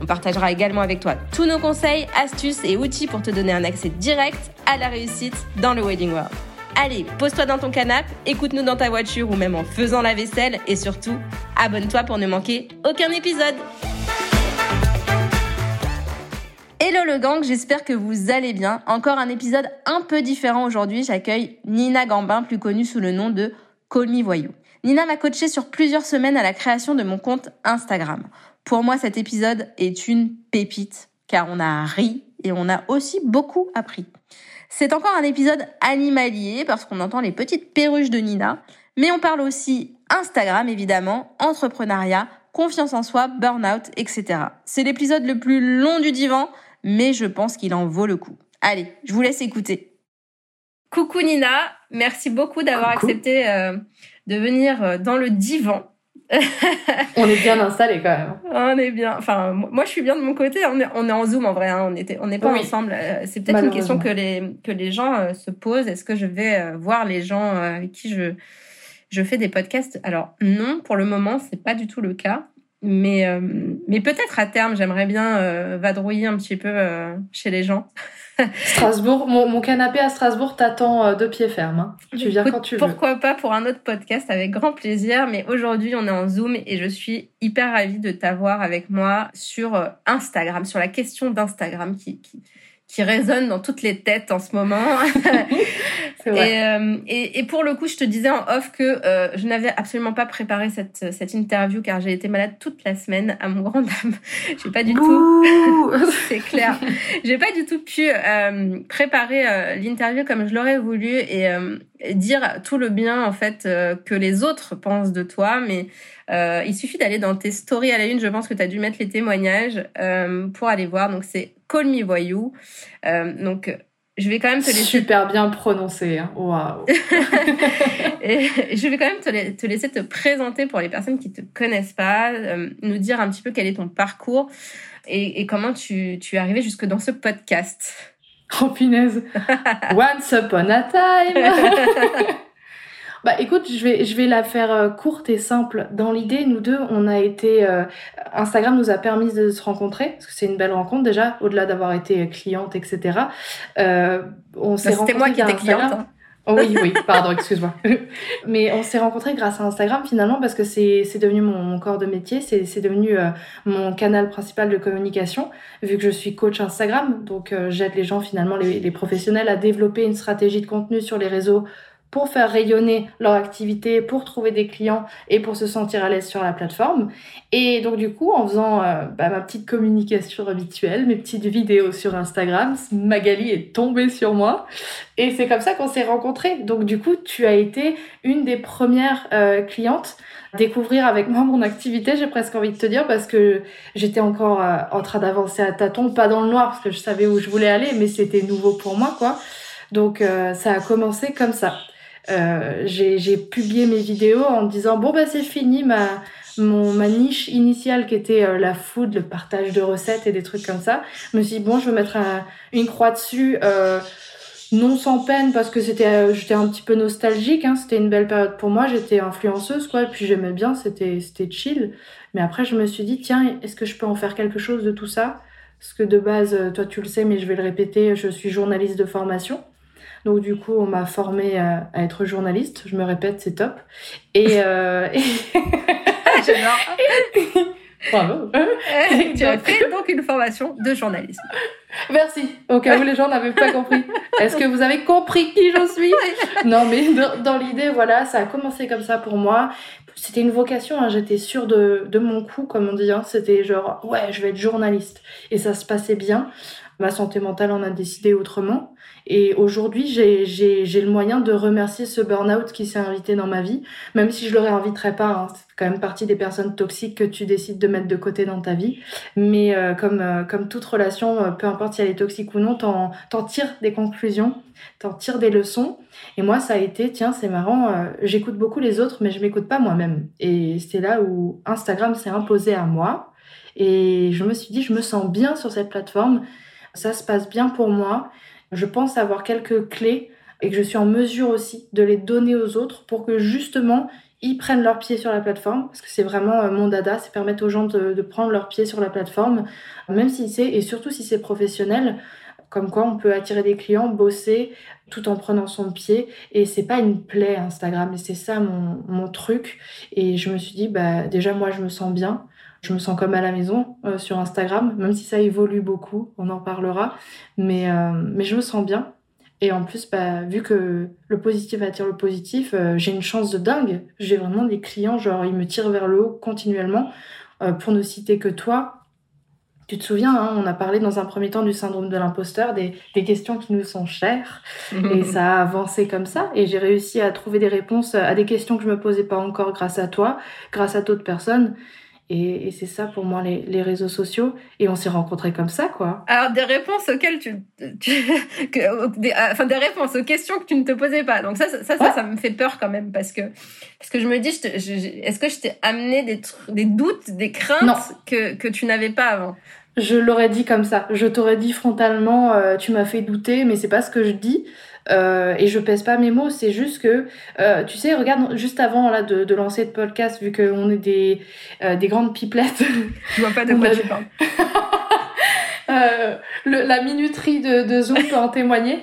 On partagera également avec toi tous nos conseils, astuces et outils pour te donner un accès direct à la réussite dans le Wedding World. Allez, pose-toi dans ton canapé, écoute-nous dans ta voiture ou même en faisant la vaisselle et surtout, abonne-toi pour ne manquer aucun épisode. Hello le gang, j'espère que vous allez bien. Encore un épisode un peu différent aujourd'hui. J'accueille Nina Gambin, plus connue sous le nom de Call Voyou. Nina m'a coaché sur plusieurs semaines à la création de mon compte Instagram. Pour moi, cet épisode est une pépite, car on a ri et on a aussi beaucoup appris. C'est encore un épisode animalier, parce qu'on entend les petites perruches de Nina, mais on parle aussi Instagram, évidemment, entrepreneuriat, confiance en soi, burn-out, etc. C'est l'épisode le plus long du divan, mais je pense qu'il en vaut le coup. Allez, je vous laisse écouter. Coucou Nina, merci beaucoup d'avoir accepté euh, de venir euh, dans le divan. on est bien installé quand même. On est bien. Enfin, moi, je suis bien de mon côté. On est, on est en Zoom en vrai. Hein. On était, on n'est pas ensemble. Euh, c'est peut-être une question que les que les gens se posent. Est-ce que je vais voir les gens avec qui je je fais des podcasts? Alors non, pour le moment, c'est pas du tout le cas. Mais, euh, mais peut-être à terme, j'aimerais bien euh, vadrouiller un petit peu euh, chez les gens. Strasbourg, mon, mon, canapé à Strasbourg t'attend de pied ferme. Hein. Tu viens quand tu veux. Pourquoi pas pour un autre podcast avec grand plaisir. Mais aujourd'hui, on est en Zoom et je suis hyper ravie de t'avoir avec moi sur Instagram, sur la question d'Instagram qui, qui, qui résonne dans toutes les têtes en ce moment. Et, euh, et, et, pour le coup, je te disais en off que euh, je n'avais absolument pas préparé cette, cette interview car j'ai été malade toute la semaine à mon grand dame. j'ai pas du tout, c'est clair, j'ai pas du tout pu euh, préparer l'interview comme je l'aurais voulu et, et, dire tout le bien en fait que les autres pensent de toi, mais il suffit d'aller dans tes stories à la une. Je pense que tu as dû mettre les témoignages pour aller voir. Donc c'est Call Me Voyou. donc je vais quand même te laisser. Super bien prononcé. Hein. Waouh. je vais quand même te, te, laisser te présenter pour les personnes qui te connaissent pas, euh, nous dire un petit peu quel est ton parcours et, et comment tu, tu es arrivé jusque dans ce podcast. Oh punaise. Once upon a time. Bah écoute, je vais, je vais la faire euh, courte et simple. Dans l'idée, nous deux, on a été... Euh, Instagram nous a permis de se rencontrer, parce que c'est une belle rencontre déjà, au-delà d'avoir été cliente, etc. Euh, on s'est bah, C'était moi qui étais cliente. Hein. Oh oui, oui, pardon, excuse-moi. Mais on s'est rencontrés grâce à Instagram finalement parce que c'est devenu mon, corps de métier, c'est devenu euh, mon canal principal de communication vu que je suis coach Instagram. Donc j'aide les gens finalement, les, les professionnels à développer une stratégie de contenu sur les réseaux pour faire rayonner leur activité, pour trouver des clients et pour se sentir à l'aise sur la plateforme. Et donc du coup, en faisant euh, bah, ma petite communication habituelle, mes petites vidéos sur Instagram, Magali est tombée sur moi. Et c'est comme ça qu'on s'est rencontrés. Donc du coup, tu as été une des premières euh, clientes découvrir avec moi mon activité, j'ai presque envie de te dire, parce que j'étais encore euh, en train d'avancer à tâtons, pas dans le noir, parce que je savais où je voulais aller, mais c'était nouveau pour moi, quoi. Donc ça a commencé comme ça. Euh, j'ai publié mes vidéos en disant bon bah c'est fini ma mon ma niche initiale qui était euh, la food, le partage de recettes et des trucs comme ça. Je me suis dit bon je vais mettre une croix dessus. Euh, non sans peine parce que c'était euh, j'étais un petit peu nostalgique hein, c'était une belle période pour moi. J'étais influenceuse quoi. Et puis j'aimais bien. C'était c'était chill. Mais après je me suis dit tiens est-ce que je peux en faire quelque chose de tout ça? Parce que de base toi tu le sais mais je vais le répéter je suis journaliste de formation donc du coup, on m'a formée à, être journaliste. Je me répète, c'est top. Et, euh... j'adore. Bravo. tu as fait donc une formation de journalisme. Merci. Au cas où les gens n'avaient pas compris. Est-ce que vous avez compris qui je suis? Non, mais dans, l'idée, voilà, ça a commencé comme ça pour moi. C'était une vocation. Hein. J'étais sûre de, de, mon coup, comme on dit. Hein. C'était genre, ouais, je vais être journaliste. Et ça se passait bien. Ma santé mentale en a décidé autrement. Et aujourd'hui, j'ai le moyen de remercier ce burn-out qui s'est invité dans ma vie, même si je le réinviterai pas. Hein. C'est quand même partie des personnes toxiques que tu décides de mettre de côté dans ta vie. Mais euh, comme, euh, comme toute relation, euh, peu importe si elle est toxique ou non, t'en tires des conclusions, t'en tires des leçons. Et moi, ça a été, tiens, c'est marrant, j'écoute beaucoup les autres, mais je m'écoute pas moi-même. Et c'est là où Instagram s'est imposé à moi. Et je me suis dit, je me sens bien sur cette plateforme. Ça se passe bien pour moi. Je pense avoir quelques clés et que je suis en mesure aussi de les donner aux autres pour que justement ils prennent leur pied sur la plateforme. Parce que c'est vraiment euh, mon dada, c'est permettre aux gens de, prendre leur pied sur la plateforme, même si c'est et surtout si c'est professionnel, comme quoi on peut attirer des clients, bosser tout en prenant son pied. Et c'est pas une plaie Instagram et c'est ça mon, mon truc. Et je me suis dit bah déjà moi je me sens bien je me sens comme à la maison euh, sur Instagram, même si ça évolue beaucoup, on en parlera. Mais, euh, mais je me sens bien. Et en plus, bah, vu que le positif attire le positif, euh, j'ai une chance de dingue. J'ai vraiment des clients, genre, ils me tirent vers le haut continuellement. pour ne citer que toi, tu te souviens, hein, on a parlé dans un premier temps du syndrome de l'imposteur, des, des, questions qui nous sont chères. et ça a avancé comme ça. Et j'ai réussi à trouver des réponses à des questions que je me posais pas encore grâce à toi, grâce à d'autres personnes. Et, et c'est ça pour moi les, les, réseaux sociaux. Et on s'est rencontrés comme ça, quoi. Alors des réponses auxquelles tu, tu que, des, euh, enfin des réponses aux questions que tu ne te posais pas. Donc ça, ça, ça, ça, me fait peur quand même parce que parce que je me dis, est-ce que je t'ai amené des des doutes, des craintes que que tu n'avais pas avant? Je l'aurais dit comme ça. Je t'aurais dit frontalement, euh, tu m'as fait douter, mais c'est pas ce que je dis. Euh, et je pèse pas mes mots, c'est juste que, euh, tu sais, regarde, juste avant là, de, de lancer le podcast, vu qu'on est des, euh, des grandes pipelettes. Je vois pas de quoi tu parles. Euh, la minuterie de, Zoom peut en témoigner.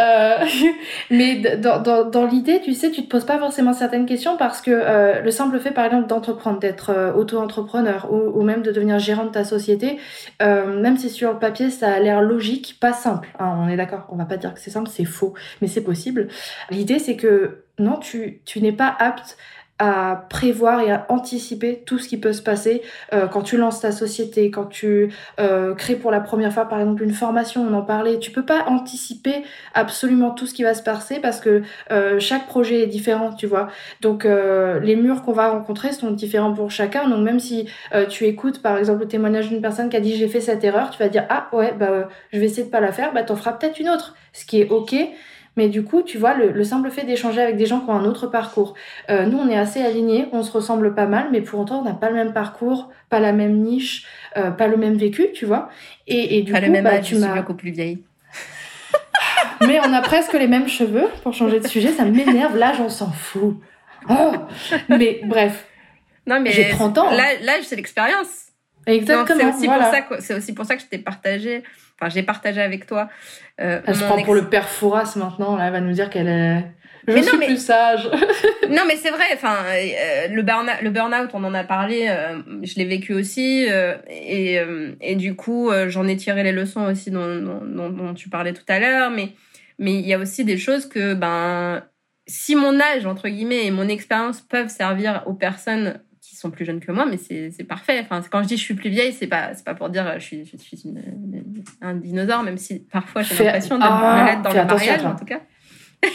Euh, mais dans, dans, dans l'idée, tu sais, tu te poses pas forcément certaines questions parce que euh, le simple fait, par exemple, d'entreprendre, d'être auto-entrepreneur ou, même de devenir gérant de ta société, même si sur le papier ça a l'air logique, pas simple. Hein, on est d'accord, on va pas dire que c'est simple, c'est faux, mais c'est possible. L'idée, c'est que non, tu, tu n'es pas apte à prévoir et à anticiper tout ce qui peut se passer euh, quand tu lances ta société, quand tu euh, crées pour la première fois par exemple une formation, on en parlait, tu peux pas anticiper absolument tout ce qui va se passer parce que euh, chaque projet est différent, tu vois. Donc les murs qu'on va rencontrer sont différents pour chacun. Donc même si tu écoutes par exemple le témoignage d'une personne qui a dit j'ai fait cette erreur, tu vas dire ah ouais bah je vais essayer de pas la faire, bah t'en feras peut-être une autre, ce qui est ok. Mais du coup, tu vois, le, simple fait d'échanger avec des gens qui ont un autre parcours. Euh, nous, on est assez alignés, on se ressemble pas mal, mais pour autant, on n'a pas le même parcours, pas la même niche, euh, pas le même vécu, tu vois. Et, et du pas coup, le même bah, âge, tu m'as beaucoup plus vieille. mais on a presque les mêmes cheveux, pour changer de sujet, ça m'énerve. L'âge, on s'en fout. Oh mais bref. Non, mais j'ai 30 ans. L'âge, c'est l'expérience. Exactement. C'est aussi, pour ça que, c'est aussi pour ça que je t'ai partagé Enfin, j'ai partagé avec toi. Euh, elle se prend pour le père Fouras maintenant. Là, elle va nous dire qu'elle est. Je suis plus sage. non, mais c'est vrai. Enfin, euh, le burn le burn-out, on en a parlé. Euh, je l'ai vécu aussi, euh, et, et du coup, j'en ai tiré les leçons aussi dont, dont, dont tu parlais tout à l'heure. Mais mais il y a aussi des choses que ben si mon âge entre guillemets et mon expérience peuvent servir aux personnes sont plus jeunes que moi, mais c'est parfait. Enfin, quand je dis je suis plus vieille, c'est pas, pas pour dire je suis, je suis un dinosaure, même si parfois j'ai l'impression de ah, dans le mariage, en tout cas.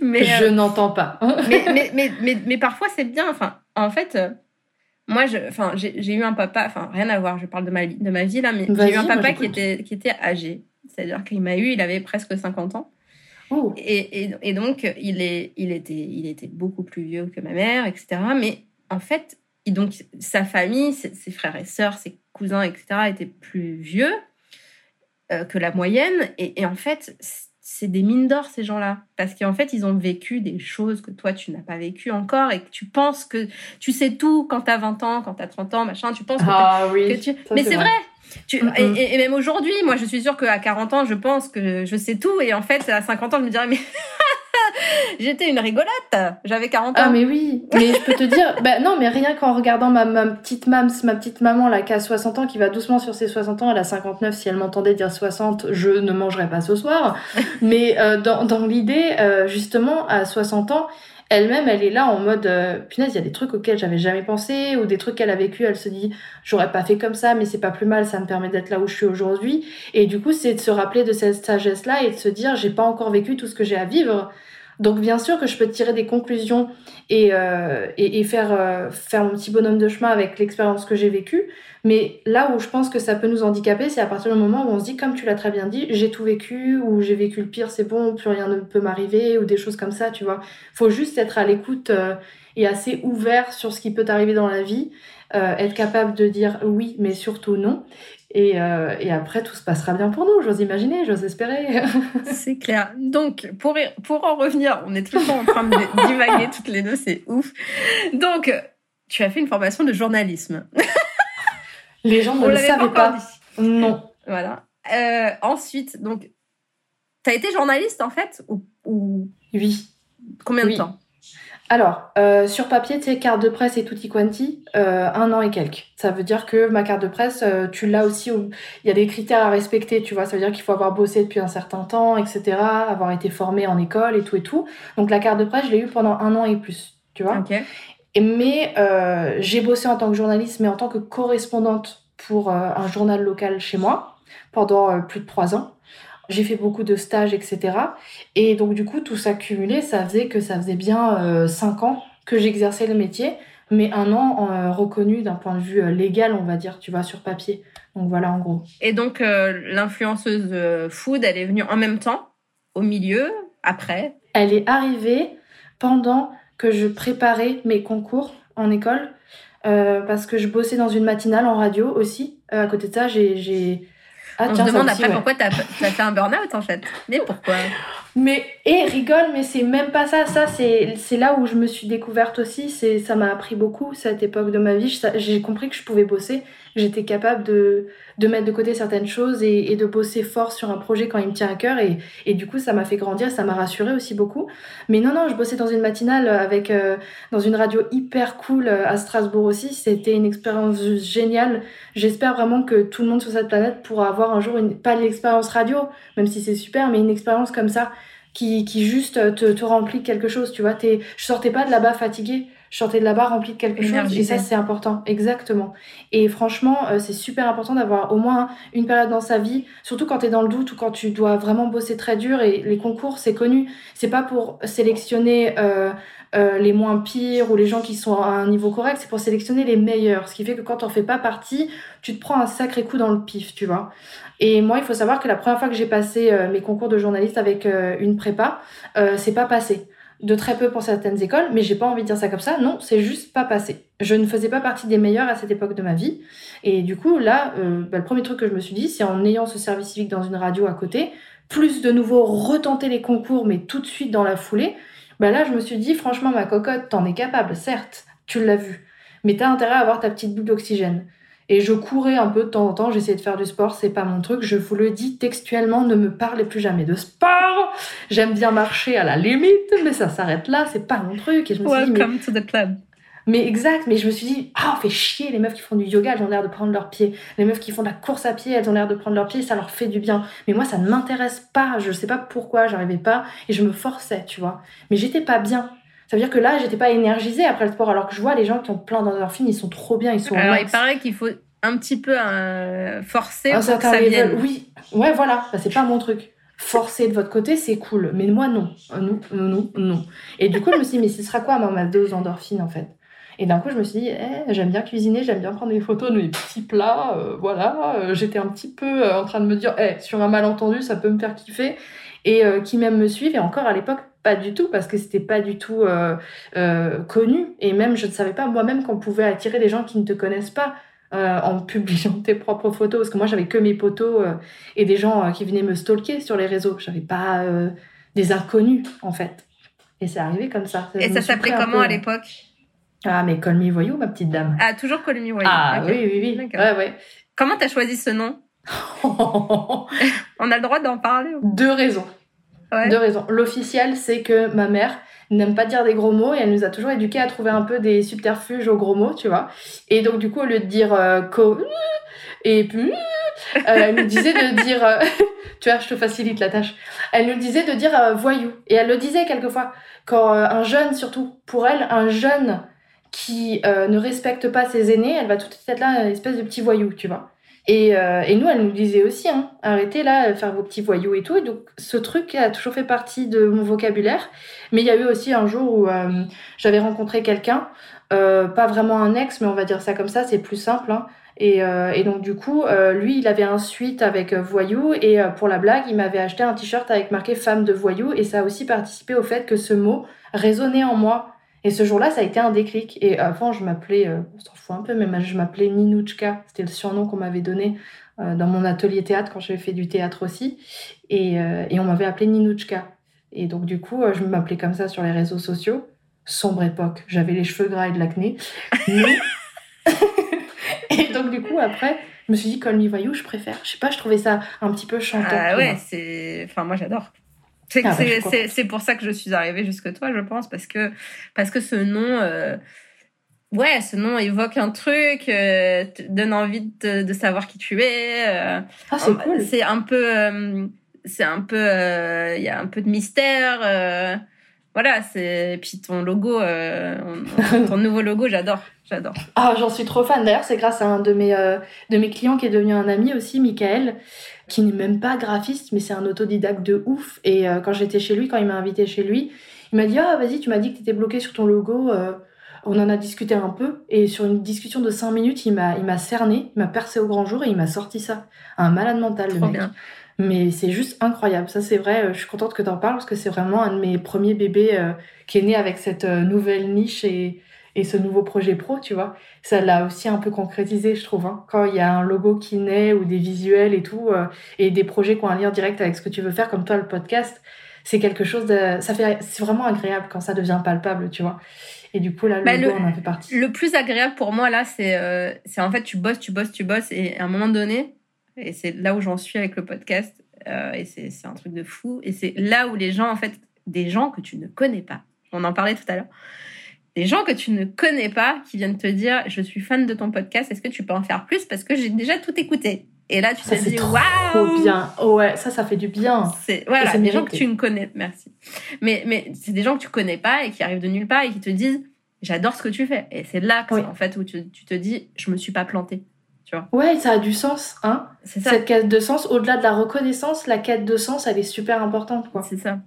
mais, je euh, n'entends pas. mais, mais, mais, mais, parfois c'est bien. Enfin, en fait, euh, moi, j'ai eu un papa, enfin, rien à voir, je parle de ma, de ma vie là, mais j'ai eu un papa qui était, qui était âgé. C'est-à-dire qu'il m'a eu, il avait presque 50 ans. Oh. Et, et, et, donc, il, est, il, était, il était beaucoup plus vieux que ma mère, etc. Mais en fait, donc, sa famille, ses, frères et sœurs, ses cousins, etc., étaient plus vieux euh, que la moyenne. Et, et en fait, c'est des mines d'or, ces gens-là. Parce qu'en fait, ils ont vécu des choses que toi, tu n'as pas vécu encore et que tu penses que tu sais tout quand tu as 20 ans, quand tu as 30 ans, machin. Tu penses que, ah, oui, que tu... Mais c'est vrai. Tu, et, même aujourd'hui, moi, je suis sûre qu'à 40 ans, je pense que je sais tout. Et en fait, à 50 ans, je me dirais, mais j'étais une rigolote. J'avais 40 ans. Ah, mais oui. Mais je peux te dire, bah non, mais rien qu'en regardant ma, ma petite mams, ma petite maman, là, qui a 60 ans, qui va doucement sur ses 60 ans, elle a 59. Si elle m'entendait dire 60, je ne mangerais pas ce soir. mais euh, dans, dans l'idée, euh, justement, à 60 ans, elle-même, elle est là en mode, euh, punaise, il y a des trucs auxquels j'avais jamais pensé, ou des trucs qu'elle a vécu, elle se dit, j'aurais pas fait comme ça, mais c'est pas plus mal, ça me permet d'être là où je suis aujourd'hui. Et du coup, c'est de se rappeler de cette sagesse-là et de se dire, j'ai pas encore vécu tout ce que j'ai à vivre. Donc bien sûr que je peux tirer des conclusions et, euh, faire, euh, faire mon petit bonhomme de chemin avec l'expérience que j'ai vécue. Mais là où je pense que ça peut nous handicaper, c'est à partir du moment où on se dit, comme tu l'as très bien dit, j'ai tout vécu, ou j'ai vécu le pire, c'est bon, plus rien ne peut m'arriver, ou des choses comme ça, tu vois. Faut juste être à l'écoute euh, et assez ouvert sur ce qui peut arriver dans la vie, être capable de dire oui, mais surtout non. Et, euh, et, après, tout se passera bien pour nous, j'ose imaginer, j'ose espérer. c'est clair. Donc, pour, pour en revenir, on est temps en train de divaguer toutes les deux, c'est ouf. Donc, tu as fait une formation de journalisme. Les gens ne le savaient pas. Non. Voilà. Euh, ensuite, donc, tu as été journaliste en fait ou, ou... Oui. Combien de temps? Alors, euh, sur papier, tu sais, carte de presse et tutti quanti, euh, un an et quelques. Ça veut dire que ma carte de presse, euh, tu l'as aussi, il y a des critères à respecter, tu vois. Ça veut dire qu'il faut avoir bossé depuis un certain temps, etc., avoir été formé en école et tout et tout. Donc la carte de presse, je l'ai eue pendant un an et plus, tu vois. Et, mais j'ai bossé en tant que journaliste, mais en tant que correspondante pour un journal local chez moi pendant plus de trois ans. J'ai fait beaucoup de stages, etc. Et donc, du coup, tout ça cumulé, ça faisait que ça faisait bien euh, cinq ans que j'exerçais le métier, mais un an euh, reconnu d'un point de vue euh, légal, on va dire, tu vois, sur papier. Donc voilà, en gros. Et donc, l'influenceuse food, elle est venue en même temps, au milieu, après? Elle est arrivée pendant que je préparais mes concours en école, parce que je bossais dans une matinale en radio aussi. à côté de ça, j'ai ah, on se demande après pourquoi t'as as fait un burn-out en fait. Mais pourquoi? Mais, et rigole, mais c'est même pas ça. Ça, c'est là où je me suis découverte aussi. Ça m'a appris beaucoup, cette époque de ma vie. J'ai compris que je pouvais bosser j'étais capable de, de mettre de côté certaines choses et, et, de bosser fort sur un projet quand il me tient à cœur. Et, et du coup, ça m'a fait grandir, ça m'a rassuré aussi beaucoup. Mais non, non, je bossais dans une matinale avec, euh, dans une radio hyper cool euh, à Strasbourg aussi. C'était une expérience géniale. J'espère vraiment que tout le monde sur cette planète pourra avoir un jour, une, pas l'expérience radio, même si c'est super, mais une expérience comme ça qui, qui juste te, te remplit quelque chose. Tu vois, es, je sortais pas de là-bas fatiguée je sortais de là-bas remplie de quelque chose et ça c'est important exactement et franchement euh, c'est super important d'avoir au moins une période dans sa vie surtout quand tu es dans le doute ou quand tu dois vraiment bosser très dur et les concours c'est connu c'est pas pour sélectionner euh, euh, les moins pires ou les gens qui sont à un niveau correct, c'est pour sélectionner les meilleurs. Ce qui fait que quand t'en fais pas partie, tu te prends un sacré coup dans le pif, tu vois. Et moi, il faut savoir que la première fois que j'ai passé mes concours de journaliste avec une prépa, c'est pas passé de très peu pour certaines écoles, mais j'ai pas envie de dire ça comme ça. Non, c'est juste pas passé. Je ne faisais pas partie des meilleurs à cette époque de ma vie. Et du coup, là, euh, bah, le premier truc que je me suis dit, c'est en ayant ce service civique dans une radio à côté, plus de nouveau retenter les concours, mais tout de suite dans la foulée, bah là, je me suis dit, franchement, ma cocotte, t'en es capable, certes, tu l'as vu. Mais t'as intérêt à avoir ta petite boule d'oxygène. Et je courais un peu de temps en temps, j'essayais de faire du sport, c'est pas mon truc. Je vous le dis textuellement, ne me parlez plus jamais de sport. J'aime bien marcher à la limite, mais ça s'arrête là, c'est pas mon truc. Et je me Welcome to the club. Mais exact, mais je me suis dit, ah, on fait chier, les meufs qui font du yoga, elles ont l'air de prendre leur pied. Les meufs qui font de la course à pied, elles ont l'air de prendre leur pied, ça leur fait du bien. Mais moi, ça ne m'intéresse pas, je sais pas pourquoi, j'arrivais pas, et je me forçais, tu vois. Mais j'étais pas bien. Ça veut dire que là, j'étais pas énergisée après le sport, alors que je vois les gens qui ont plein d'endorphines, ils sont trop bien, ils sont Alors, il paraît qu'il faut un petit peu euh, forcer pour que ça vienne. Oui, ouais, voilà, bah, c'est pas mon truc. Forcer de votre côté, c'est cool, mais moi non, euh, non, non, non. Et du coup, je me suis dit, mais ce sera quoi ma dose d'endorphine en fait? Et d'un coup, je me suis dit, eh, j'aime bien cuisiner, j'aime bien prendre des photos de mes petits plats, euh, voilà. J'étais un petit peu en train de me dire, eh, sur un malentendu, ça peut me faire kiffer. Et qui même me suivent, et encore à l'époque, pas du tout, parce que c'était pas du tout connu. Et même, je ne savais pas moi-même qu'on pouvait attirer des gens qui ne te connaissent pas. Euh, en publiant tes propres photos. Parce que moi j'avais que mes potos euh, et des gens euh, qui venaient me stalker sur les réseaux. J'avais pas des inconnus en fait. Et c'est arrivé comme ça, et ça s'appelait comment à l'époque? Ah mais Call Me Voyou ma petite dame. Ah toujours Call Me Voyou. Ah oui oui oui. Ouais, ouais. comment t'as choisi ce nom? On a le droit d'en parler deux raisons deux raisons l'officiel c'est que ma mère n'aime pas dire des gros mots et elle nous a toujours éduqués à trouver un peu des subterfuges aux gros mots, tu vois. Et donc, du coup, au lieu de dire euh, co, Et puis, elle nous disait de dire, tu vois, je te facilite la tâche. Elle nous disait de dire voyou. Et elle le disait quelquefois. Quand un jeune, surtout, pour elle, un jeune qui ne respecte pas ses aînés, elle va tout de suite être là, une espèce de petit voyou, tu vois. Et, euh, et, nous, elle nous disait aussi, hein, arrêtez là, faire vos petits voyous et tout. Et donc, ce truc a toujours fait partie de mon vocabulaire. Mais il y a eu aussi un jour où euh, j'avais rencontré quelqu'un, euh, pas vraiment un ex, mais on va dire ça comme ça, c'est plus simple. Hein. Et, euh, et, donc, du coup, euh, lui, il avait un suite avec voyou. Et pour la blague, il m'avait acheté un t-shirt avec marqué femme de voyou. Et ça a aussi participé au fait que ce mot résonnait en moi. Et ce jour-là, ça a été un déclic. Et avant, je m'appelais, euh, on s'en fout un peu, mais je m'appelais Ninouchka. C'était le surnom qu'on m'avait donné euh, dans mon atelier théâtre quand j'avais fait du théâtre aussi. Et, euh, et on m'avait appelé Ninouchka. Et donc, du coup, je m'appelais comme ça sur les réseaux sociaux. Sombre époque. J'avais les cheveux gras et de l'acné. Mais... et donc, du coup, après, je me suis dit, Call Voyou, je préfère. Je sais pas, je trouvais ça un petit peu chantant. Ah ouais, c'est. Enfin, moi, j'adore. Ah, bah, c'est pour ça que je suis arrivée jusque toi, je pense, parce que, parce que ce nom, euh, ouais, ce nom évoque un truc, euh, te donne envie de, de, savoir qui tu es. Euh, ah, c'est cool. C'est un peu, c'est un peu, il y a un peu de mystère. Voilà, c'est puis ton logo, ton nouveau logo, j'adore. J'adore. Ah, j'en suis trop fan. D'ailleurs, c'est grâce à un de mes, de mes clients qui est devenu un ami aussi, Michael, qui n'est même pas graphiste, mais c'est un autodidacte de ouf. Et euh, quand j'étais chez lui, quand il m'a invité chez lui, il m'a dit Ah, vas-y, tu m'as dit que tu étais bloqué sur ton logo. Euh, on en a discuté un peu. Et sur une discussion de 5 minutes, il m'a, il m'a cerné, il m'a percé au grand jour et il m'a sorti ça. Un malade mental, le mec. Mais c'est juste incroyable. Ça, c'est vrai. Euh, je suis contente que tu en parles parce que c'est vraiment un de mes premiers bébés qui est né avec cette nouvelle niche et et ce nouveau projet pro, tu vois, ça l'a aussi un peu concrétisé, je trouve. Hein. Quand il y a un logo qui naît ou des visuels et tout, euh, et des projets qui ont un lien direct avec ce que tu veux faire, comme toi le podcast, c'est quelque chose de, ça fait, c'est vraiment agréable quand ça devient palpable, tu vois. Et du coup là, le bah, logo en fait partie. Le plus agréable pour moi là, c'est, euh, c'est en fait tu bosses, tu bosses, tu bosses, et à un moment donné, et c'est là où j'en suis avec le podcast, euh, et c'est, un truc de fou, et c'est là où les gens en fait, des gens que tu ne connais pas, on en parlait tout à l'heure des gens que tu ne connais pas qui viennent te dire je suis fan de ton podcast, est-ce que tu peux en faire plus parce que j'ai déjà tout écouté? Et là tu te dis waouh bien. ouais, ça ça fait du bien. C'est voilà, des gens que tu ne connais, merci. Mais mais c'est des gens que tu connais pas et qui arrivent de nulle part et qui te disent j'adore ce que tu fais et c'est là en fait où tu, tu te dis je me suis pas plantée. Tu vois. Ouais, ça a du sens, hein. Cette quête de sens, au-delà de la reconnaissance, la quête de sens, elle est super importante, quoi. C'est ça.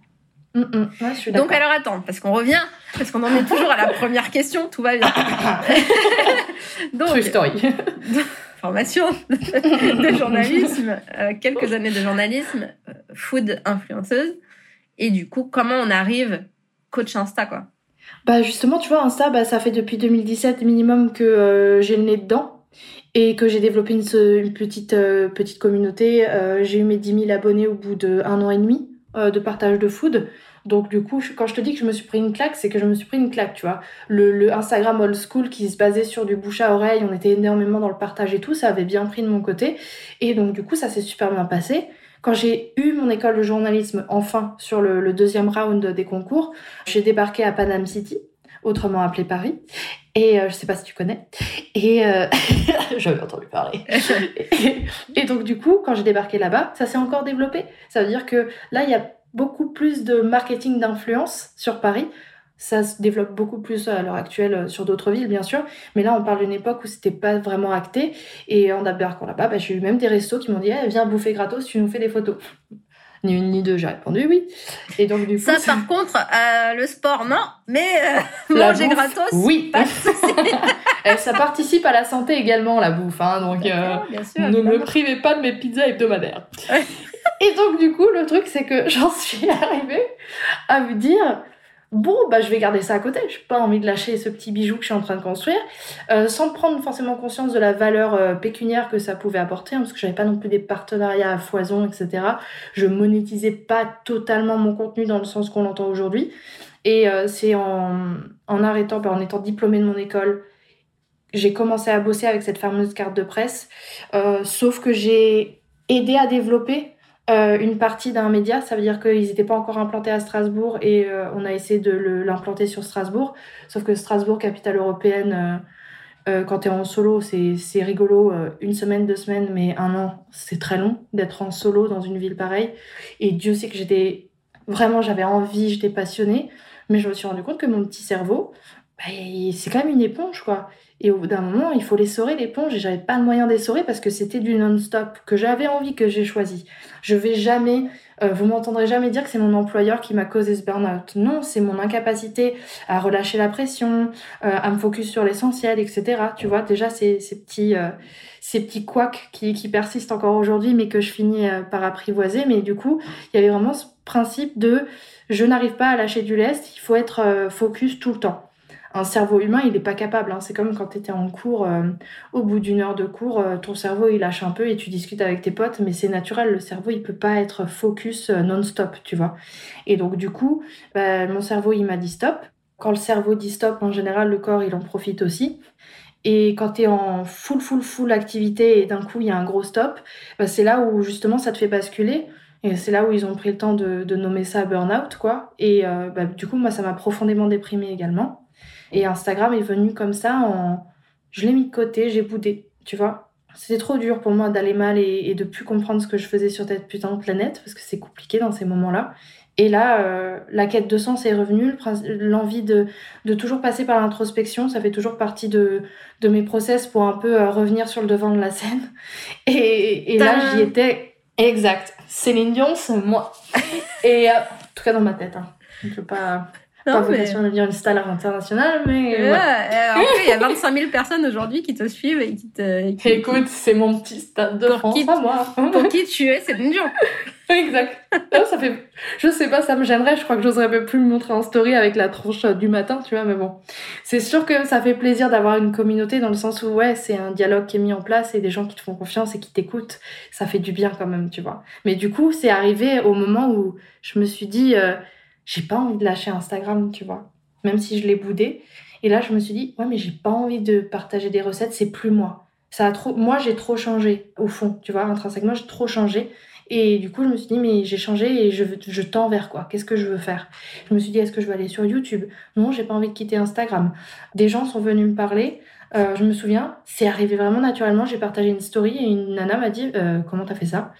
Mm, mm. Donc alors attends, parce qu'on revient, parce qu'on en est toujours à la première question, tout va bien. Donc, True story. formation de journalisme, euh, quelques années de journalisme, euh, food influenceuse, et du coup comment on arrive coach Insta quoi? Bah justement, tu vois, Insta, bah, ça fait depuis 2017 minimum que euh, j'ai le nez dedans et que j'ai développé une, petite, petite communauté. j'ai eu mes 10 000 abonnés au bout d'un an et demi de partage de food. Donc du coup, quand je te dis que je me suis pris une claque, c'est que je me suis pris une claque, tu vois. Le, Instagram old school qui se basait sur du bouche à oreille, on était énormément dans le partage et tout, ça avait bien pris de mon côté. Et donc du coup, ça s'est super bien passé. Quand j'ai eu mon école de journalisme, enfin, sur le, deuxième round des concours, j'ai débarqué à Panam City, autrement appelé Paris. Et euh, je sais pas si tu connais. Et euh, j'avais entendu parler. et, donc du coup, quand j'ai débarqué là-bas, ça s'est encore développé. Ça veut dire que là, il y a beaucoup plus de marketing d'influence sur Paris. Ça se développe beaucoup plus à l'heure actuelle euh, sur d'autres villes, bien sûr. Mais là, on parle d'une époque où c'était pas vraiment acté. Et en débarquant là-bas, bah, j'ai eu même des restos qui m'ont dit eh, Viens bouffer gratos, tu nous fais des photos. Ni une ni deux, j'ai répondu oui. Et donc, du coup. Ça, par contre, euh, le sport, non. Mais euh, manger gratos, oui. ça participe à la santé également, la bouffe. Hein, donc, ne me privez pas de mes pizzas hebdomadaires. Et donc, du coup, le truc, c'est que j'en suis arrivée à me dire bon, bah, je vais garder ça à côté. Je n'ai pas envie de lâcher ce petit bijou que je suis en train de construire, euh, sans prendre forcément conscience de la valeur euh, pécuniaire que ça pouvait apporter, hein, parce que j'avais pas non plus des partenariats à foison, etc. Je monétisais pas totalement mon contenu dans le sens qu'on l'entend aujourd'hui. Et euh, c'est en, arrêtant, bah, en étant diplômée de mon école, j'ai commencé à bosser avec cette fameuse carte de presse. sauf que j'ai aidé à développer euh, une partie d'un média, ça veut dire qu'ils n'étaient pas encore implantés à Strasbourg et euh, on a essayé de l'implanter sur Strasbourg. Sauf que Strasbourg, capitale européenne, Euh, quand tu es en solo, c'est rigolo, une semaine, deux semaines, mais un an, c'est très long d'être en solo dans une ville pareille. Et Dieu sait que j'étais vraiment, j'avais envie, j'étais passionnée, mais je me suis rendu compte que mon petit cerveau, bah, c'est quand même une éponge, quoi. Et au bout d'un moment, il faut l'essorer l'éponge et j'avais pas le moyen d'essorer parce que c'était du non-stop que j'avais envie que j'ai choisi. Je vais jamais, euh, vous m'entendrez jamais dire que c'est mon employeur qui m'a causé ce burn-out. Non, c'est mon incapacité à relâcher la pression, euh, à me focus sur l'essentiel, etc. Tu vois, déjà ces, ces petits, euh, ces petits couacs qui, qui persistent encore aujourd'hui, mais que je finis par apprivoiser. Mais du coup, il y avait vraiment ce principe de je n'arrive pas à lâcher du lest, il faut être focus tout le temps un cerveau humain, il n'est pas capable. Hein. C'est comme quand tu étais en cours, euh, au bout d'une heure de cours, euh, ton cerveau, il lâche un peu et tu discutes avec tes potes, mais c'est naturel, le cerveau, il peut pas être focus euh, non-stop, tu vois. Et donc, du coup, bah, mon cerveau, il m'a dit stop. Quand le cerveau dit stop, en général, le corps, il en profite aussi. Et quand tu es en full, full, full activité et d'un coup, il y a un gros stop, bah, c'est là où justement ça te fait basculer. Et c'est là où ils ont pris le temps de, nommer ça burn-out, quoi. Et bah, du coup, moi, ça m'a profondément déprimée également. Et Instagram est venu comme ça en. Je l'ai mis de côté, j'ai boudé, tu vois. C'était trop dur pour moi d'aller mal et, de plus comprendre ce que je faisais sur cette putain de planète, parce que c'est compliqué dans ces moments-là. Et là, euh, la quête de sens est revenue, l'envie de, de toujours passer par l'introspection, ça fait toujours partie de, de mes process pour un peu euh, revenir sur le devant de la scène. Et, et là, j'y étais. Exact. Céline Dion, c'est moi. et euh, en tout cas dans ma tête. Hein. Je peux pas pas vocation de devenir une star internationale, mais. Ouais, En fait, il y a 25 000 personnes aujourd'hui qui te suivent et qui te. Écoute, c'est mon petit stade de France qui, moi. Pour qui tu es, c'est dur. exact. ça fait. Je sais pas, ça me gênerait. Je crois que j'oserais même plus me montrer en story avec la tronche du matin, tu vois, mais bon. C'est sûr que ça fait plaisir d'avoir une communauté dans le sens où, ouais, c'est un dialogue qui est mis en place et des gens qui te font confiance et qui t'écoutent. Ça fait du bien quand même, tu vois. Mais du coup, c'est arrivé au moment où je me suis dit. Euh, j'ai pas envie de lâcher Instagram, tu vois. Même si je l'ai boudé. Et là, je me suis dit, ouais, mais j'ai pas envie de partager des recettes, c'est plus moi. Ça a trop, moi, j'ai trop changé, au fond, tu vois, intrinsèquement, j'ai trop changé. Et du coup, je me suis dit, mais j'ai changé et je, je tends vers quoi Qu'est-ce que je veux faire? Je me suis dit, est-ce que je vais aller sur YouTube? Non, j'ai pas envie de quitter Instagram. Des gens sont venus me parler. Euh, je me souviens, c'est arrivé vraiment naturellement. J'ai partagé une story et une nana m'a dit, euh, comment t'as fait ça?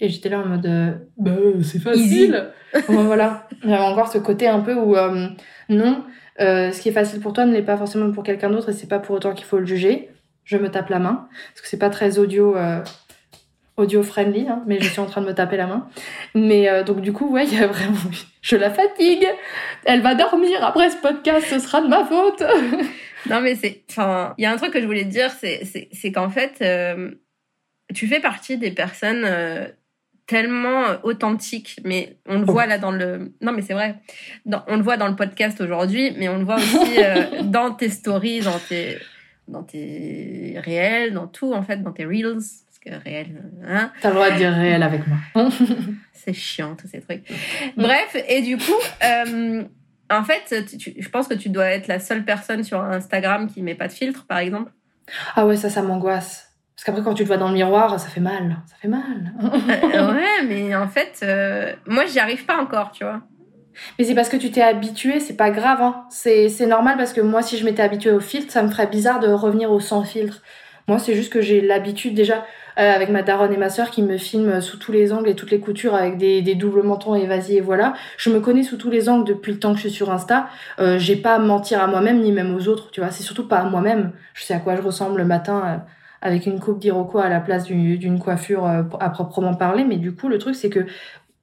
Et j'étais là en mode, euh, bah, c'est facile. voilà. Il y avait encore ce côté un peu où, euh, non, euh, ce qui est facile pour toi ne l'est pas forcément pour quelqu'un d'autre et c'est pas pour autant qu'il faut le juger. Je me tape la main. Parce que c'est pas très audio, audio friendly, hein, mais je suis en train de me taper la main. Mais donc, du coup, ouais, il y a vraiment, je la fatigue. Elle va dormir après ce podcast, ce sera de ma faute. non, mais c'est, enfin, il y a un truc que je voulais te dire, c'est qu'en fait, tu fais partie des personnes tellement euh, authentique, mais on le voit là dans le... Non, mais c'est vrai. On le voit dans le podcast aujourd'hui, mais on le voit aussi euh, dans tes stories, dans tes, dans tes réels, dans tout, en fait, dans tes reels. Parce que réel, hein T'as le droit de dire réel avec moi. c'est chiant, tous ces trucs. Bref, et du coup... Euh, en fait, je pense que tu dois être la seule personne sur Instagram qui met pas de filtre, par exemple. Ah ouais, ça, ça m'angoisse. Parce qu'après, quand tu te vois dans le miroir, ça fait mal. Ça fait mal. Euh, ouais, mais en fait, euh, moi, j'y arrive pas encore, tu vois. Mais c'est parce que tu t'es habitué, c'est pas grave. Hein. C'est normal parce que moi, si je m'étais habituée au filtre, ça me ferait bizarre de revenir au sans filtre. Moi, c'est juste que j'ai l'habitude déjà, euh, avec ma daronne et ma sœur qui me filment sous tous les angles et toutes les coutures avec des, des doubles mentons et vas-y et voilà. Je me connais sous tous les angles depuis le temps que je suis sur Insta. Euh, j'ai pas à mentir à moi-même ni même aux autres, tu vois. C'est surtout pas à moi-même. Je sais à quoi je ressemble le matin avec une coupe d'iroquois à la place d'une coiffure euh, à proprement parler. Mais du coup, le truc, c'est que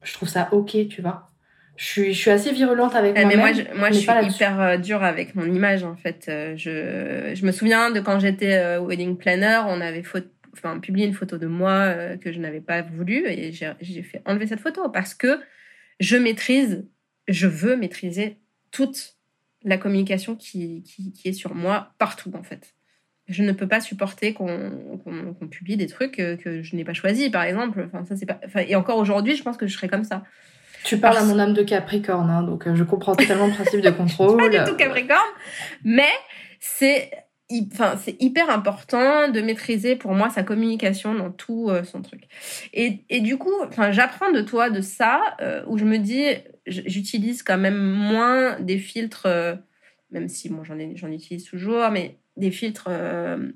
je trouve ça ok, tu vois. Je suis, je suis assez virulente avec moi-même. Mais moi, je, moi, je suis hyper euh, dure avec mon image, en fait. Euh, je, je me souviens de quand j'étais wedding planner, on avait enfin, publié une photo de moi que je n'avais pas voulu et j'ai fait enlever cette photo parce que je maîtrise, je veux maîtriser toute la communication qui, qui, qui est sur moi partout, en fait je ne peux pas supporter qu'on publie des trucs euh, que je n'ai pas choisis, par exemple. Enfin, ça, c'est pas... et encore aujourd'hui, je pense que je serais comme ça. Tu parles à mon âme de Capricorne, hein, donc euh, je comprends totalement le principe de contrôle. pas du tout Capricorne, mais c'est enfin c'est hyper important de maîtriser pour moi sa communication dans tout euh, son truc. Et, et du coup, enfin j'apprends de toi de ça où je me dis j'utilise quand même moins des filtres même si bon, j'en j'en utilise toujours, mais des filtres. euh,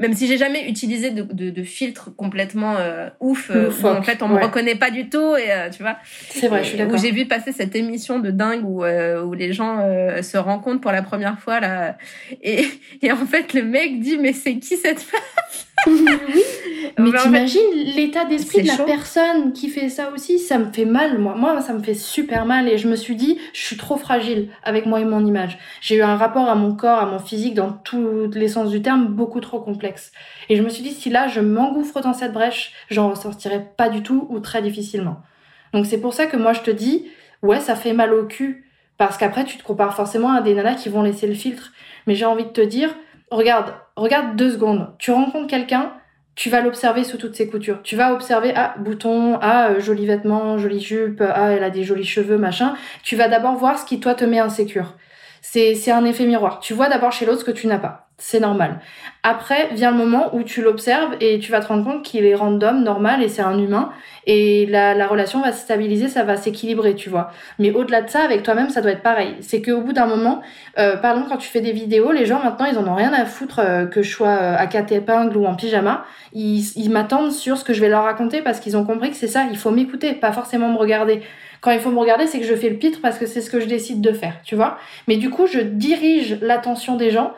même si j'ai jamais utilisé de, de, de filtre complètement euh, ouf, euh, où en fait on ouais. me reconnaît pas du tout et euh, tu vois. C'est vrai, je suis d'accord. Où j'ai vu passer cette émission de dingue où, euh, où les gens euh, se rencontrent pour la première fois là et, et en fait le mec dit mais c'est qui cette femme? Mais Ben, en fait, t'imagines l'état d'esprit de la chaud. personne qui fait ça aussi Ça me fait mal, moi. Moi, ça me fait super mal. Et je me suis dit, je suis trop fragile avec moi et mon image. J'ai eu un rapport à mon corps, à mon physique, dans tous les sens du terme, beaucoup trop complexe. Et je me suis dit, si là, je m'engouffre dans cette brèche, j'en ressortirai pas du tout ou très difficilement. Donc c'est pour ça que moi, je te dis, ouais, ça fait mal au cul. Parce qu'après, tu te compares forcément à des nanas qui vont laisser le filtre. Mais j'ai envie de te dire, regarde, regarde deux secondes. Tu rencontres quelqu'un, tu vas l'observer sous toutes ses coutures. Tu vas observer, ah, bouton, ah, euh, joli vêtement, jolie jupe, ah, elle a des jolis cheveux, machin. Tu vas d'abord voir ce qui, toi, te met insécure. C'est, c'est un effet miroir. Tu vois d'abord chez l'autre ce que tu n'as pas. C'est normal. Après, vient le moment où tu l'observes et tu vas te rendre compte qu'il est random, normal et c'est un humain. Et la, la relation va se stabiliser, ça va s'équilibrer, tu vois. Mais au-delà de ça, avec toi-même, ça doit être pareil. C'est qu'au bout d'un moment, euh, par exemple, quand tu fais des vidéos, les gens maintenant, ils en ont rien à foutre euh, que je sois euh, à quatre épingles ou en pyjama. Ils, ils m'attendent sur ce que je vais leur raconter parce qu'ils ont compris que c'est ça. Il faut m'écouter, pas forcément me regarder. Quand il faut me regarder, c'est que je fais le pitre parce que c'est ce que je décide de faire, tu vois. Mais du coup, je dirige l'attention des gens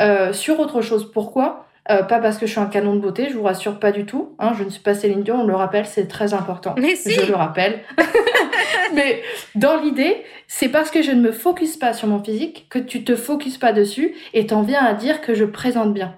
euh, sur autre chose. Pourquoi? Euh, Pas parce que je suis un canon de beauté, je vous rassure pas du tout. Hein, je ne suis pas Céline Dion, on le rappelle, c'est très important. Mais si Je le rappelle. Mais dans l'idée, c'est parce que je ne me focus pas sur mon physique que tu te focuses pas dessus et t'en viens à dire que je présente bien.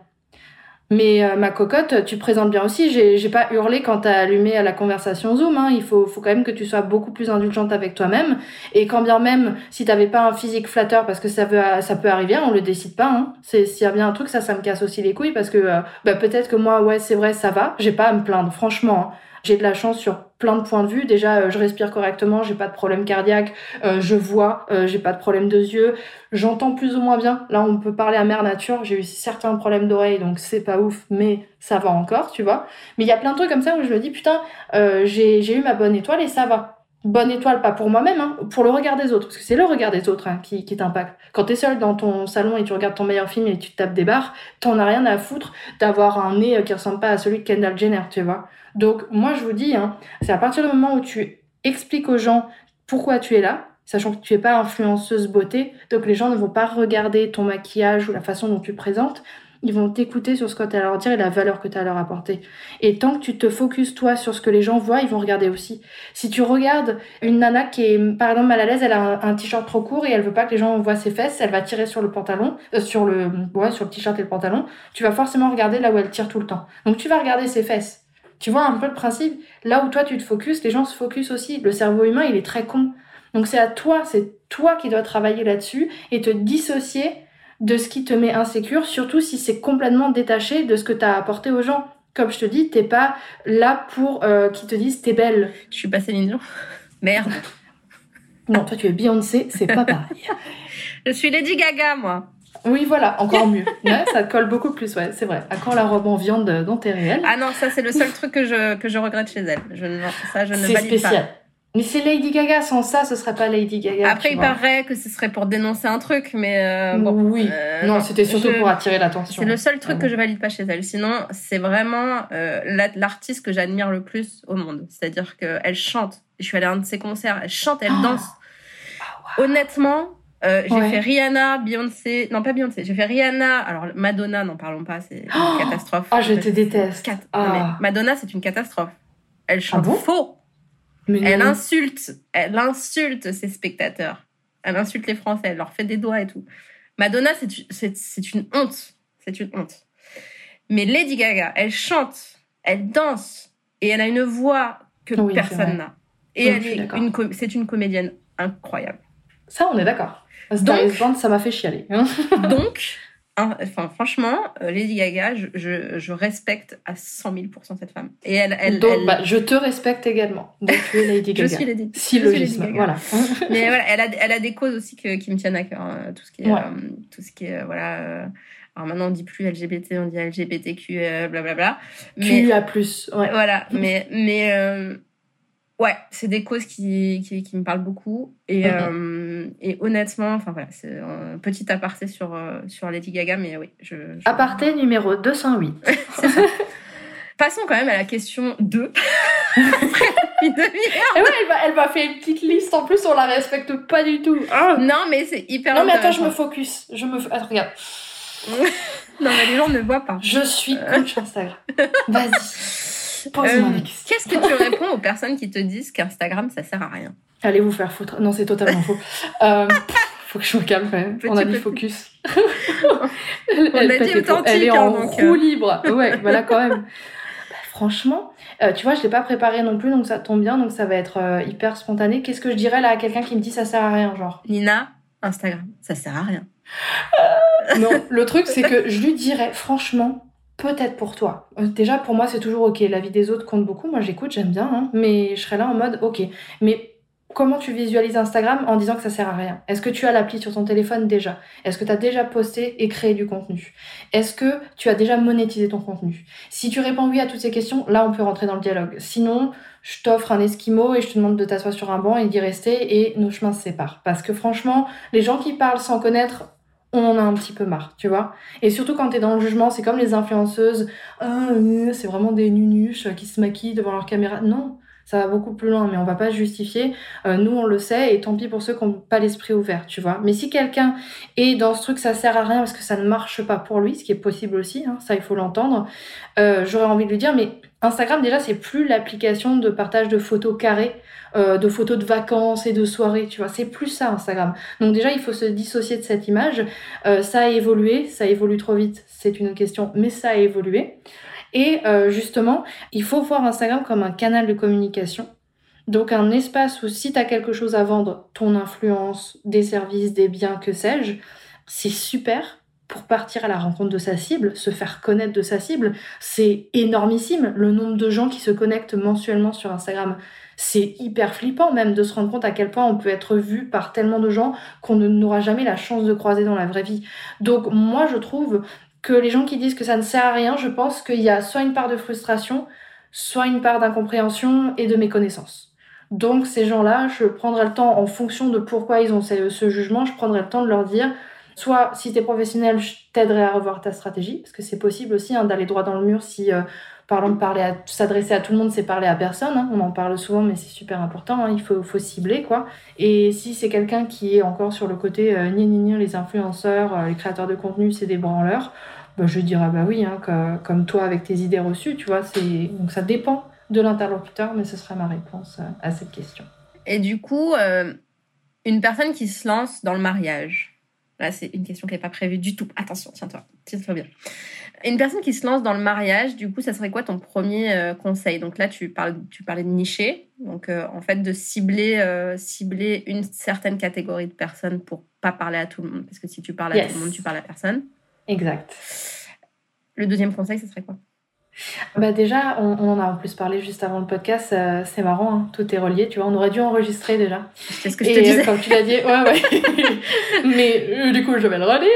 Mais euh, ma cocotte, tu présentes bien aussi. J'ai pas hurlé quand t'as allumé la conversation Zoom. Hein. Il faut, faut quand même que tu sois beaucoup plus indulgente avec toi-même. Et quand bien même, si t'avais pas un physique flatteur, parce que ça, veut, ça peut arriver, on le décide pas. Hein. S'il y a bien un truc, ça, ça me casse aussi les couilles parce que euh, bah, peut-être que moi, ouais, c'est vrai, ça va. J'ai pas à me plaindre, franchement. hein. J'ai de la chance sur plein de points de vue. Déjà, euh, je respire correctement, j'ai pas de problème cardiaque, euh, je vois, euh, j'ai pas de problème de yeux, j'entends plus ou moins bien. Là, on peut parler à mère nature. J'ai eu certains problèmes d'oreille, donc c'est pas ouf, mais ça va encore, tu vois. Mais il y a plein de trucs comme ça où je me dis, putain, euh, j'ai eu ma bonne étoile et ça va. Bonne étoile, pas pour moi-même, hein, pour le regard des autres. Parce que c'est le regard des autres hein, qui, qui t'impacte. Quand t'es seul dans ton salon et tu regardes ton meilleur film et tu tapes des barres, t'en as rien à foutre d'avoir un nez euh, qui ressemble pas à celui de Kendall Jenner, tu vois. Donc, moi, je vous dis, hein, c'est à partir du moment où tu expliques aux gens pourquoi tu es là, sachant que tu es pas influenceuse beauté, donc les gens ne vont pas regarder ton maquillage ou la façon dont tu présentes, ils vont t'écouter sur ce que tu as à leur dire et la valeur que tu as à leur apporter. Et tant que tu te focuses toi sur ce que les gens voient, ils vont regarder aussi. Si tu regardes une nana qui est par exemple mal à l'aise, elle a un, un t-shirt trop court et elle veut pas que les gens voient ses fesses, elle va tirer sur le pantalon, euh, sur le ouais, sur le t-shirt et le pantalon, tu vas forcément regarder là où elle tire tout le temps. Donc tu vas regarder ses fesses. Tu vois un peu le principe? Là où toi tu te focuses, les gens se focusent aussi. Le cerveau humain, il est très con. Donc c'est à toi, c'est toi qui dois travailler là-dessus et te dissocier de ce qui te met insécure, surtout si c'est complètement détaché de ce que tu as apporté aux gens. Comme je te dis, t'es pas là pour euh, qu'ils te disent t'es belle. Je suis pas Céline. Merde. Non, toi tu es Beyoncé, c'est pas pareil. Je suis Lady Gaga, moi. Oui, voilà, encore mieux. Ouais, ça te colle beaucoup plus, ouais, c'est vrai. Accord la robe en viande dont t'es réelle. Ah non, ça c'est le seul truc que je, que je regrette chez elle. Je, ça, je ne valide spécial. Mais c'est Lady Gaga, sans ça, ce serait pas Lady Gaga. Après, il vois. paraît que ce serait pour dénoncer un truc, mais euh, bon. oui. euh, non, c'était surtout je- pour attirer l'attention. C'est le seul truc Ah que je valide pas chez elle. Sinon, c'est vraiment euh, la- l'artiste que j'admire le plus au monde. C'est-à-dire qu'elle chante. Je suis allée à un de ses concerts. Elle chante, elle Oh. danse. Honnêtement, euh, j'ai Ouais. fait Rihanna, Beyoncé. Non, pas Beyoncé. J'ai fait Rihanna. Alors, Madonna, n'en parlons pas. C'est une Oh. catastrophe. Ah, je te déteste. Cat- Ah. Non, mais Madonna, c'est une catastrophe. Elle chante Ah bon? faux. Mais Elle non. insulte, elle insulte ses spectateurs. Elle insulte les Français, elle leur fait des doigts et tout. Madonna, c'est c'est- c'est une honte. C'est une honte. Mais Lady Gaga, elle chante, elle danse et elle a une voix que Oui, c'est personne n'a. Et Oui, elle je suis est d'accord. une com- c'est une comédienne incroyable. Ça, on est d'accord. Star Donc- ça m'a fait chialer. Donc, enfin, franchement, euh, Lady Gaga, je, je, je respecte à 100 000% cette femme. Et elle, elle, Donc, elle- bah, je te respecte également. Donc, tu es Lady je Gaga. suis Lady, Si je suis Lady logisme, Gaga. voilà. Mais voilà, elle a, elle a des causes aussi que, qui me tiennent à cœur. hein, Tout ce qui est, Ouais. euh, tout ce qui est euh, voilà. euh, alors maintenant on dit plus LGBT, on dit LGBTQ, euh, blablabla. Mais Tu as plus. Ouais. voilà, mais mais euh, Ouais, c'est des causes qui, qui, qui, me parlent beaucoup. Et, euh, et honnêtement, enfin voilà, c'est un petit aparté sur, euh, sur Lady Gaga, mais oui. Je, je... Aparté numéro 208. Passons quand même à la question 2. Et ouais, elle m'a fait une petite liste. En plus, on la respecte pas du tout. Ah. Non, mais c'est hyper Non, mais attends, je me focus. Je me... Attends, regarde. non, mais les gens ne voient pas. Je suis coach Instagram. Vas-y. Euh, Qu'est-ce que tu réponds aux personnes qui te disent qu'Instagram, ça sert à rien Allez vous faire foutre. Non, c'est totalement faux. Euh, faut que je me calme quand même. on a mis focus. elle, on a dit authentique. Elle est en hein, roue libre. Ouais, voilà quand même. Bah, franchement, euh, tu vois, je l'ai pas préparé non plus, donc ça tombe bien, donc ça va être euh, hyper spontané. Qu'est-ce que je dirais là à quelqu'un qui me dit ça sert à rien, genre? Nina, Instagram, ça sert à rien. Euh, non, le truc c'est que je lui dirais, franchement, peut-être pour toi. Déjà, pour moi, c'est toujours ok. La vie des autres compte beaucoup. Moi, j'écoute, j'aime bien, hein, mais je serais là en mode ok. Mais Comment tu visualises Instagram en disant que ça sert à rien? Est-ce que tu as l'appli sur ton téléphone déjà? Est-ce que tu as déjà posté et créé du contenu? Est-ce que tu as déjà monétisé ton contenu? Si tu réponds oui à toutes ces questions, là on peut rentrer dans le dialogue. Sinon, je t'offre un esquimau et je te demande de t'asseoir sur un banc et d'y rester et nos chemins se séparent. Parce que franchement, les gens qui parlent sans connaître, on en a un petit peu marre, tu vois. Et surtout quand t'es dans le jugement, c'est comme les influenceuses, ah, c'est vraiment des nunuches qui se maquillent devant leur caméra. Non, ça va beaucoup plus loin, mais on va pas justifier. Euh, nous, on le sait, et tant pis pour ceux qui n'ont pas l'esprit ouvert, tu vois. Mais si quelqu'un est dans ce truc, ça sert à rien parce que ça ne marche pas pour lui, ce qui est possible aussi, hein, ça il faut l'entendre, euh, j'aurais envie de lui dire, mais Instagram déjà, c'est plus l'application de partage de photos carrées, euh, de photos de vacances et de soirées, tu vois. C'est plus ça, Instagram. Donc déjà, il faut se dissocier de cette image. ça a évolué, ça évolue trop vite, c'est une question, mais ça a évolué. Et euh, justement, il faut voir Instagram comme un canal de communication. Donc un espace où si tu as quelque chose à vendre, ton influence, des services, des biens, que sais-je, c'est super pour partir à la rencontre de sa cible, se faire connaître de sa cible. C'est énormissime le nombre de gens qui se connectent mensuellement sur Instagram. C'est hyper flippant même de se rendre compte à quel point on peut être vu par tellement de gens qu'on n'aura jamais la chance de croiser dans la vraie vie. Donc moi je trouve que les gens qui disent que ça ne sert à rien, je pense qu'il y a soit une part de frustration, soit une part d'incompréhension et de méconnaissance. Donc ces gens-là, je prendrai le temps, en fonction de pourquoi ils ont ce, jugement, je prendrai le temps de leur dire, soit si tu es professionnel, je t'aiderai à revoir ta stratégie, parce que c'est possible aussi hein, d'aller droit dans le mur si, euh, par exemple, parler à, s'adresser à tout le monde, c'est parler à personne. Hein. On en parle souvent, mais c'est super important. Hein. Il faut, cibler, quoi. Et si c'est quelqu'un qui est encore sur le côté ni, ni, ni, les influenceurs, euh, les créateurs de contenu, c'est des branleurs, bah, je dirais bah oui, hein, comme toi avec tes idées reçues, tu vois. Donc ça dépend de l'interlocuteur, mais ce serait ma réponse euh, à cette question. Et du coup, une personne qui se lance dans le mariage. Là, c'est une question qui n'est pas prévue du tout. Attention, tiens-toi, tiens-toi bien. Une personne qui se lance dans le mariage, du coup, ça serait quoi ton premier euh, conseil? Donc là, tu, parles, tu parlais de nicher, donc en fait de cibler, cibler une certaine catégorie de personnes pour pas parler à tout le monde, parce que si tu parles à tout le monde, tu parles à personne. Exact. Le deuxième conseil, ce serait quoi? Bah déjà, on, en a en plus parlé juste avant le podcast, euh, c'est marrant, hein, tout est relié, tu vois, on aurait dû enregistrer déjà. C'est ce que je te disais. Euh, comme tu l'as dit, ouais, ouais. Mais euh, du coup, je vais le relire.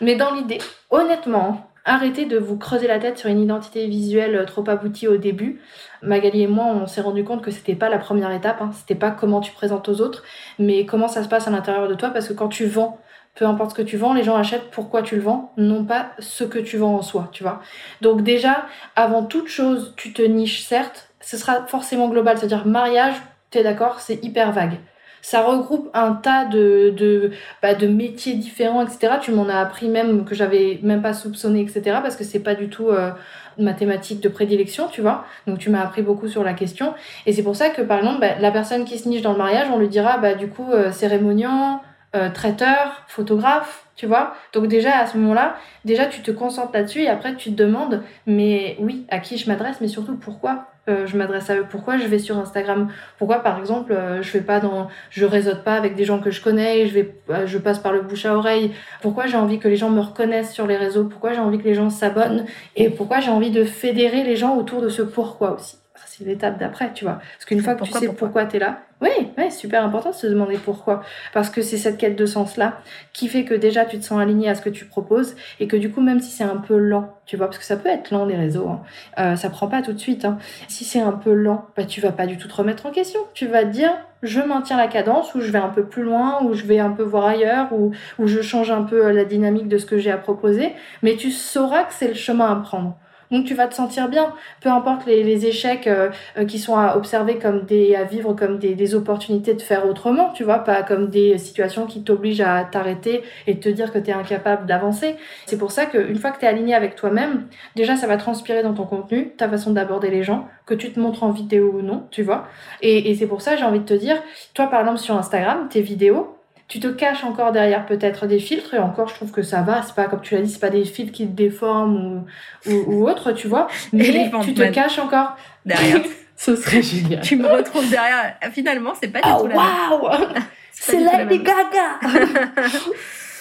Mais dans l'idée, honnêtement, arrêtez de vous creuser la tête sur une identité visuelle trop aboutie au début. Magali et moi, on s'est rendu compte que c'était pas la première étape, hein. c'était pas comment tu présentes aux autres, mais comment ça se passe à l'intérieur de toi, parce que quand tu vends peu importe ce que tu vends, les gens achètent pourquoi tu le vends, non pas ce que tu vends en soi, tu vois. Donc déjà, avant toute chose, tu te niches, certes, ce sera forcément global, c'est-à-dire mariage, tu es d'accord, c'est hyper vague. Ça regroupe un tas de, de, bah, de métiers différents, etc. Tu m'en as appris même que j'avais même pas soupçonné, etc. Parce que c'est pas du tout euh, ma thématique de prédilection, tu vois. Donc tu m'as appris beaucoup sur la question. Et c'est pour ça que, par exemple, bah, la personne qui se niche dans le mariage, on lui dira, bah, du coup, euh, cérémoniant, euh, traiteur, photographe, tu vois. Donc déjà à ce moment-là, déjà tu te concentres là-dessus et après tu te demandes, mais oui, à qui je m'adresse, mais surtout pourquoi euh, je m'adresse à eux, pourquoi je vais sur Instagram, pourquoi par exemple euh, je fais pas dans, je réseaute pas avec des gens que je connais, je vais, je passe par le bouche à oreille, pourquoi j'ai envie que les gens me reconnaissent sur les réseaux, pourquoi j'ai envie que les gens s'abonnent? Et pourquoi j'ai envie de fédérer les gens autour de ce pourquoi aussi? C'est l'étape d'après, tu vois. Parce qu'une fois que tu sais pourquoi, tu es là, oui, ouais, super important de se demander pourquoi. Parce que c'est cette quête de sens-là qui fait que déjà tu te sens aligné à ce que tu proposes et que du coup, même si c'est un peu lent, tu vois, parce que ça peut être lent les réseaux, hein, euh, ça prend pas tout de suite. Hein. Si c'est un peu lent, bah, tu vas pas du tout te remettre en question. Tu vas te dire, je maintiens la cadence ou je vais un peu plus loin ou je vais un peu voir ailleurs ou, ou je change un peu la dynamique de ce que j'ai à proposer. Mais tu sauras que c'est le chemin à prendre. Donc tu vas te sentir bien, peu importe les, échecs euh, euh, qui sont à observer comme des, à vivre comme des, des, opportunités de faire autrement, tu vois, pas comme des situations qui t'obligent à t'arrêter et te dire que tu es incapable d'avancer. C'est pour ça qu'une fois que tu es aligné avec toi-même, déjà ça va transpirer dans ton contenu, ta façon d'aborder les gens, que tu te montres en vidéo ou non, tu vois. Et, et c'est pour ça j'ai envie de te dire, toi par exemple sur Instagram, tes vidéos, tu te caches encore derrière peut-être des filtres et encore je trouve que ça va. C'est pas comme tu l'as dit c'est pas des filtres qui te déforment ou, ou, autre tu vois. Mais tu te caches encore. Derrière. Ce serait génial. Tu me retrouves derrière. Finalement c'est pas du oh, tout waouh! C'est Lady Gaga!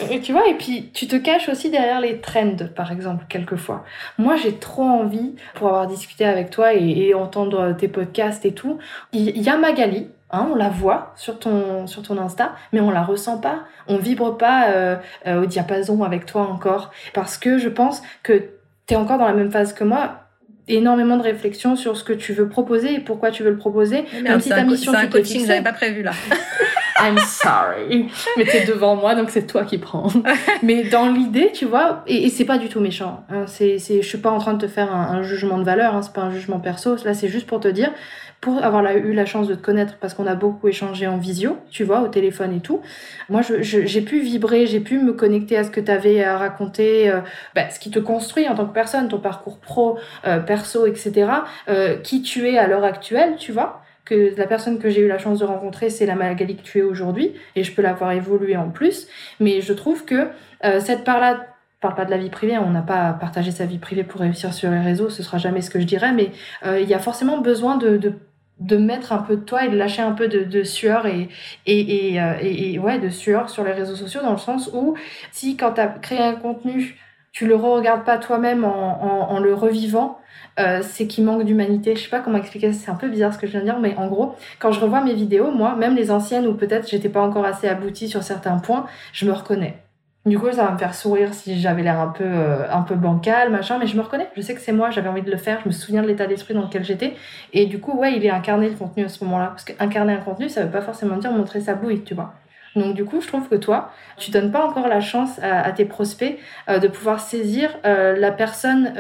Et tu vois, et puis tu te caches aussi derrière les trends, par exemple, quelquefois. Moi, j'ai trop envie, pour avoir discuté avec toi et, et entendre tes podcasts et tout, il y a Magali, Hein, on la voit sur ton, sur ton Insta, mais on la ressent pas. On vibre pas euh, euh, au diapason avec toi encore. Parce que je pense que tu es encore dans la même phase que moi. Énormément de réflexion sur ce que tu veux proposer et pourquoi tu veux le proposer. Mais même si ta mission, c'est un coaching que j'avais pas prévu là. I'm sorry. Mais t'es devant moi, donc c'est toi qui prends. Mais dans l'idée, tu vois, et, c'est pas du tout méchant. Hein, c'est, c'est, je suis pas en train de te faire un, un jugement de valeur, hein, c'est pas un jugement perso. Là, c'est juste pour te dire, pour avoir eu la chance de te connaître parce qu'on a beaucoup échangé en visio, tu vois, au téléphone et tout. Moi, j'ai pu vibrer, j'ai pu me connecter à ce que tu avais à raconter, euh, bah, ce qui te construit en tant que personne, ton parcours pro, euh, perso, etc. Euh, qui tu es à l'heure actuelle, tu vois que la personne que j'ai eu la chance de rencontrer, c'est la Magali que tu es aujourd'hui, et je peux l'avoir évolué en plus. Mais je trouve que cette part-là parle pas de la vie privée, on n'a pas à partager sa vie privée pour réussir sur les réseaux, ce sera jamais ce que je dirais, mais il y a forcément besoin de de mettre un peu de toi et de lâcher un peu de, de sueur et, et, et, euh, et, ouais, de sueur sur les réseaux sociaux dans le sens où si quand tu as créé un contenu, tu le re-regardes pas toi-même en, en, en, le revivant, euh, c'est qu'il manque d'humanité. Je sais pas comment expliquer, c'est un peu bizarre ce que je viens de dire, mais en gros, quand je revois mes vidéos, moi, même les anciennes où peut-être j'étais pas encore assez aboutie sur certains points, je me reconnais. Du coup, ça va me faire sourire si j'avais l'air un peu, euh, un peu bancal, machin, mais je me reconnais. Je sais que c'est moi, j'avais envie de le faire, je me souviens de l'état d'esprit dans lequel j'étais. Et du coup, ouais, il est incarné le contenu à ce moment-là. Parce qu'incarner un contenu, ça veut pas forcément dire montrer sa bouille, tu vois. Donc du coup, je trouve que toi, tu donnes pas encore la chance à, tes prospects euh, de pouvoir saisir euh, la personne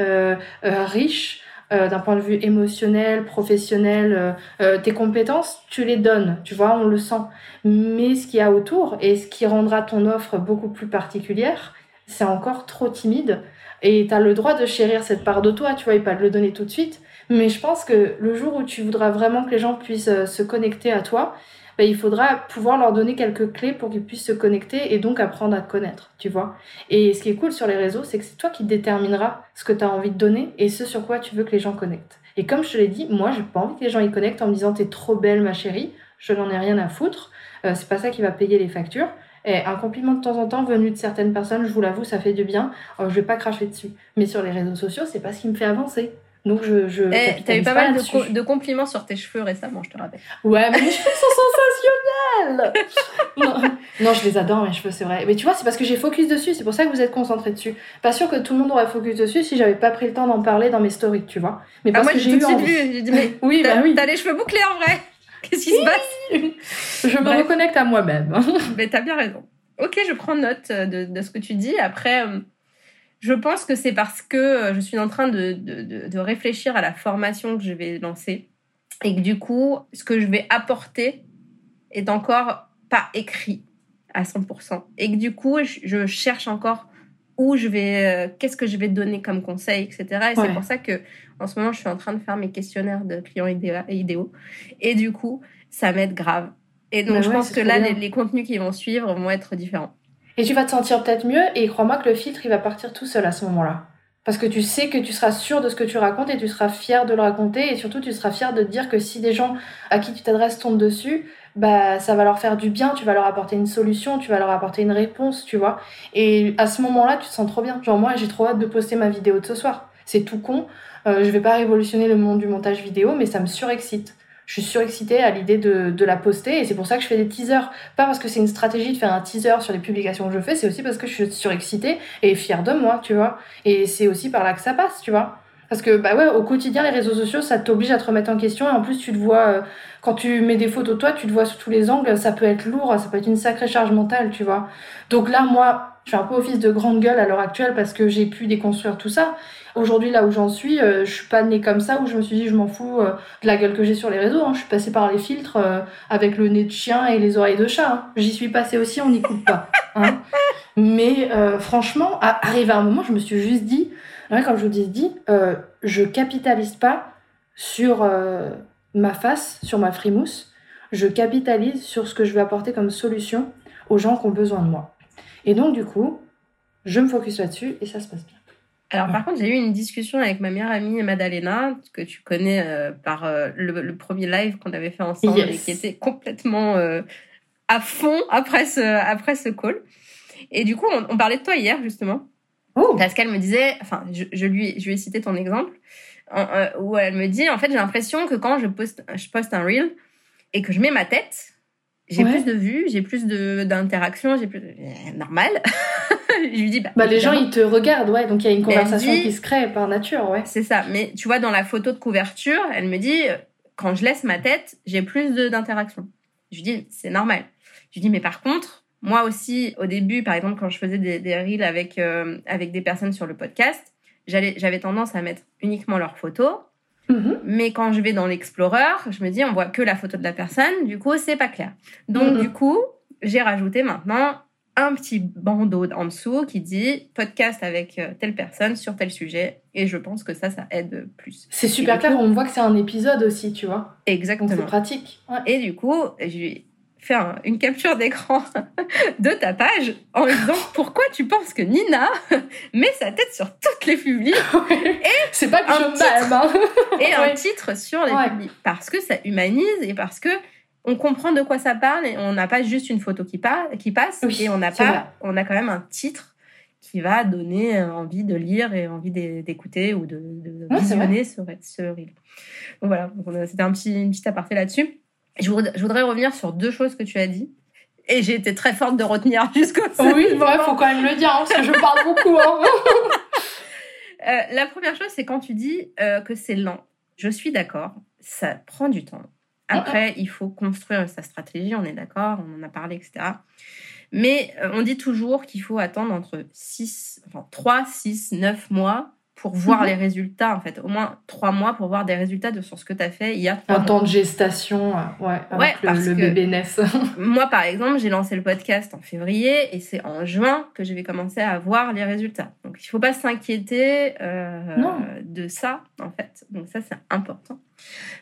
riche euh, d'un point de vue émotionnel, professionnel, euh, euh, tes compétences, tu les donnes, tu vois, on le sent. Mais ce qu'il y a autour et ce qui rendra ton offre beaucoup plus particulière, c'est encore trop timide. Et tu as le droit de chérir cette part de toi, tu vois, et pas de le donner tout de suite. Mais je pense que le jour où tu voudras vraiment que les gens puissent se connecter à toi, ben, il faudra pouvoir leur donner quelques clés pour qu'ils puissent se connecter et donc apprendre à te connaître, tu vois. Et ce qui est cool sur les réseaux, c'est que c'est toi qui détermineras ce que tu as envie de donner et ce sur quoi tu veux que les gens connectent. Et comme je te l'ai dit, moi, j'ai pas envie que les gens y connectent en me disant t'es trop belle, ma chérie, je n'en ai rien à foutre. Euh, c'est pas ça qui va payer les factures. Et un compliment de temps en temps venu de certaines personnes, je vous l'avoue, ça fait du bien. Euh, je vais pas cracher dessus. Mais sur les réseaux sociaux, c'est pas ce qui me fait avancer. Donc je. je eh, T'as eu pas, mal de, de, compliments sur tes cheveux récemment, je te rappelle. Ouais, mais mes cheveux sont sensationnels non. non, je les adore, mes cheveux, c'est vrai. Mais tu vois, c'est parce que j'ai focus dessus, c'est pour ça que vous êtes concentrés dessus. Pas sûr que tout le monde aurait focus dessus si j'avais pas pris le temps d'en parler dans mes stories, tu vois. Mais ah, parce que j'ai eu envie. J'ai dit, mais oui, bah oui. T'as les cheveux bouclés en vrai Qu'est-ce qui se passe Je me reconnecte à moi-même. mais t'as bien raison. Ok, je prends note de, de ce que tu dis. Après. Je pense que c'est parce que euh, je suis en train de, de, de, réfléchir à la formation que je vais lancer et que du coup, ce que je vais apporter est encore pas écrit à 100%. Et que du coup, je cherche encore où je vais, euh, qu'est-ce que je vais donner comme conseil, etc. Et c'est pour ça que en ce moment, je suis en train de faire mes questionnaires de clients idéaux. Et du coup, ça m'aide grave. Et donc, bah je pense que là, les, les, contenus qui vont suivre vont être différents. Et tu vas te sentir peut-être mieux et crois-moi que le filtre, il va partir tout seul à ce moment-là. Parce que tu sais que tu seras sûr de ce que tu racontes et tu seras fier de le raconter et surtout tu seras fier de te dire que si des gens à qui tu t'adresses tombent dessus, bah ça va leur faire du bien, tu vas leur apporter une solution, tu vas leur apporter une réponse, tu vois. Et à ce moment-là, tu te sens trop bien. Genre moi, j'ai trop hâte de poster ma vidéo de ce soir c'est tout con. Euh, je vais pas révolutionner le monde du montage vidéo, mais ça me surexcite. Je suis surexcitée à l'idée de, la poster et c'est pour ça que je fais des teasers. Pas parce que c'est une stratégie de faire un teaser sur les publications que je fais, c'est aussi parce que je suis surexcitée et fière de moi, tu vois. Et c'est aussi par là que ça passe, tu vois. Parce que, bah ouais, au quotidien, les réseaux sociaux, ça t'oblige à te remettre en question. Et en plus, tu te vois, euh, quand tu mets des photos toi, tu te vois sous tous les angles. Ça peut être lourd, ça peut être une sacrée charge mentale, tu vois. Donc là, moi, je fais un peu office de grande gueule à l'heure actuelle parce que j'ai pu déconstruire tout ça. Aujourd'hui, là où j'en suis, euh, je suis pas née comme ça, où je me suis dit, je m'en fous euh, de la gueule que j'ai sur les réseaux. Hein. Je suis passée par les filtres avec le nez de chien et les oreilles de chat. Hein. J'y suis passée aussi, on n'y coupe pas. Hein. Mais franchement, arrivé à un moment, je me suis juste dit, comme je vous dis, dit, euh, je capitalise pas sur euh, ma face, sur ma frimousse. Je capitalise sur ce que je vais apporter comme solution aux gens qui ont besoin de moi. Et donc, du coup, je me focus là-dessus et ça se passe bien. Alors, par contre, j'ai eu une discussion avec ma meilleure amie Madalena, que tu connais euh, par euh, le, premier live qu'on avait fait ensemble et qui était complètement à fond après ce, après ce call. Et du coup, on parlait de toi hier, justement. Oh. Parce qu'elle me disait, enfin, je, lui, je lui ai cité ton exemple, euh, où elle me dit, en fait, j'ai l'impression que quand je poste, je poste un reel et que je mets ma tête, j'ai plus de vues, j'ai plus d'interactions, j'ai plus euh, normal. je lui dis bah, bah les gens ils te regardent ouais, donc il y a une conversation qui se crée par nature ouais. C'est ça, mais tu vois dans la photo de couverture, elle me dit quand je laisse ma tête, j'ai plus d'interactions. Je lui dis c'est normal. Je lui dis mais par contre, moi aussi, au début, par exemple, quand je faisais des, des reels avec, euh, avec des personnes sur le podcast, j'avais tendance à mettre uniquement leurs photos. Mm-hmm. Mais quand je vais dans l'Explorer, je me dis, on voit que la photo de la personne, du coup, c'est pas clair. Donc, mm-hmm. du coup, j'ai rajouté maintenant un petit bandeau en dessous qui dit podcast avec euh, telle personne sur tel sujet. Et je pense que ça, ça aide plus. C'est super clair, on voit que c'est un épisode aussi, tu vois. Exactement. C'est pratique. Et du coup, j'ai faire une capture d'écran de ta page en disant pourquoi tu penses que Nina met sa tête sur toutes les publics et c'est pas que je titre, hein. et un titre sur les publics parce que ça humanise et parce que on comprend de quoi ça parle et on n'a pas juste une photo qui, qui passe et on n'a pas on a quand même un titre qui va donner euh, envie de lire et envie d'écouter ou de, visionner ce, ce reel. Donc voilà, c'était un petit, une petite aparté là-dessus. Je voudrais, revenir sur deux choses que tu as dit. Et j'ai été très forte de retenir jusqu'au Oui, il faut quand même le dire, hein, parce que je parle beaucoup. Hein. Euh, la première chose, c'est quand tu dis euh, que c'est lent. Je suis d'accord, ça prend du temps. Après, il faut construire sa stratégie, on est d'accord, on en a parlé, etc. Mais euh, on dit toujours qu'il faut attendre entre 6, enfin 3, 6, 9 mois pour voir mhm. les résultats, en fait. Au moins trois mois pour voir des résultats de sur ce que tu as fait il y a Un temps de gestation, euh, ouais, avec le, bébé naisse. moi, par exemple, j'ai lancé le podcast en février et c'est en juin que je vais commencer à voir les résultats. Donc, il faut pas s'inquiéter euh, de ça, en fait. Donc, ça, c'est important.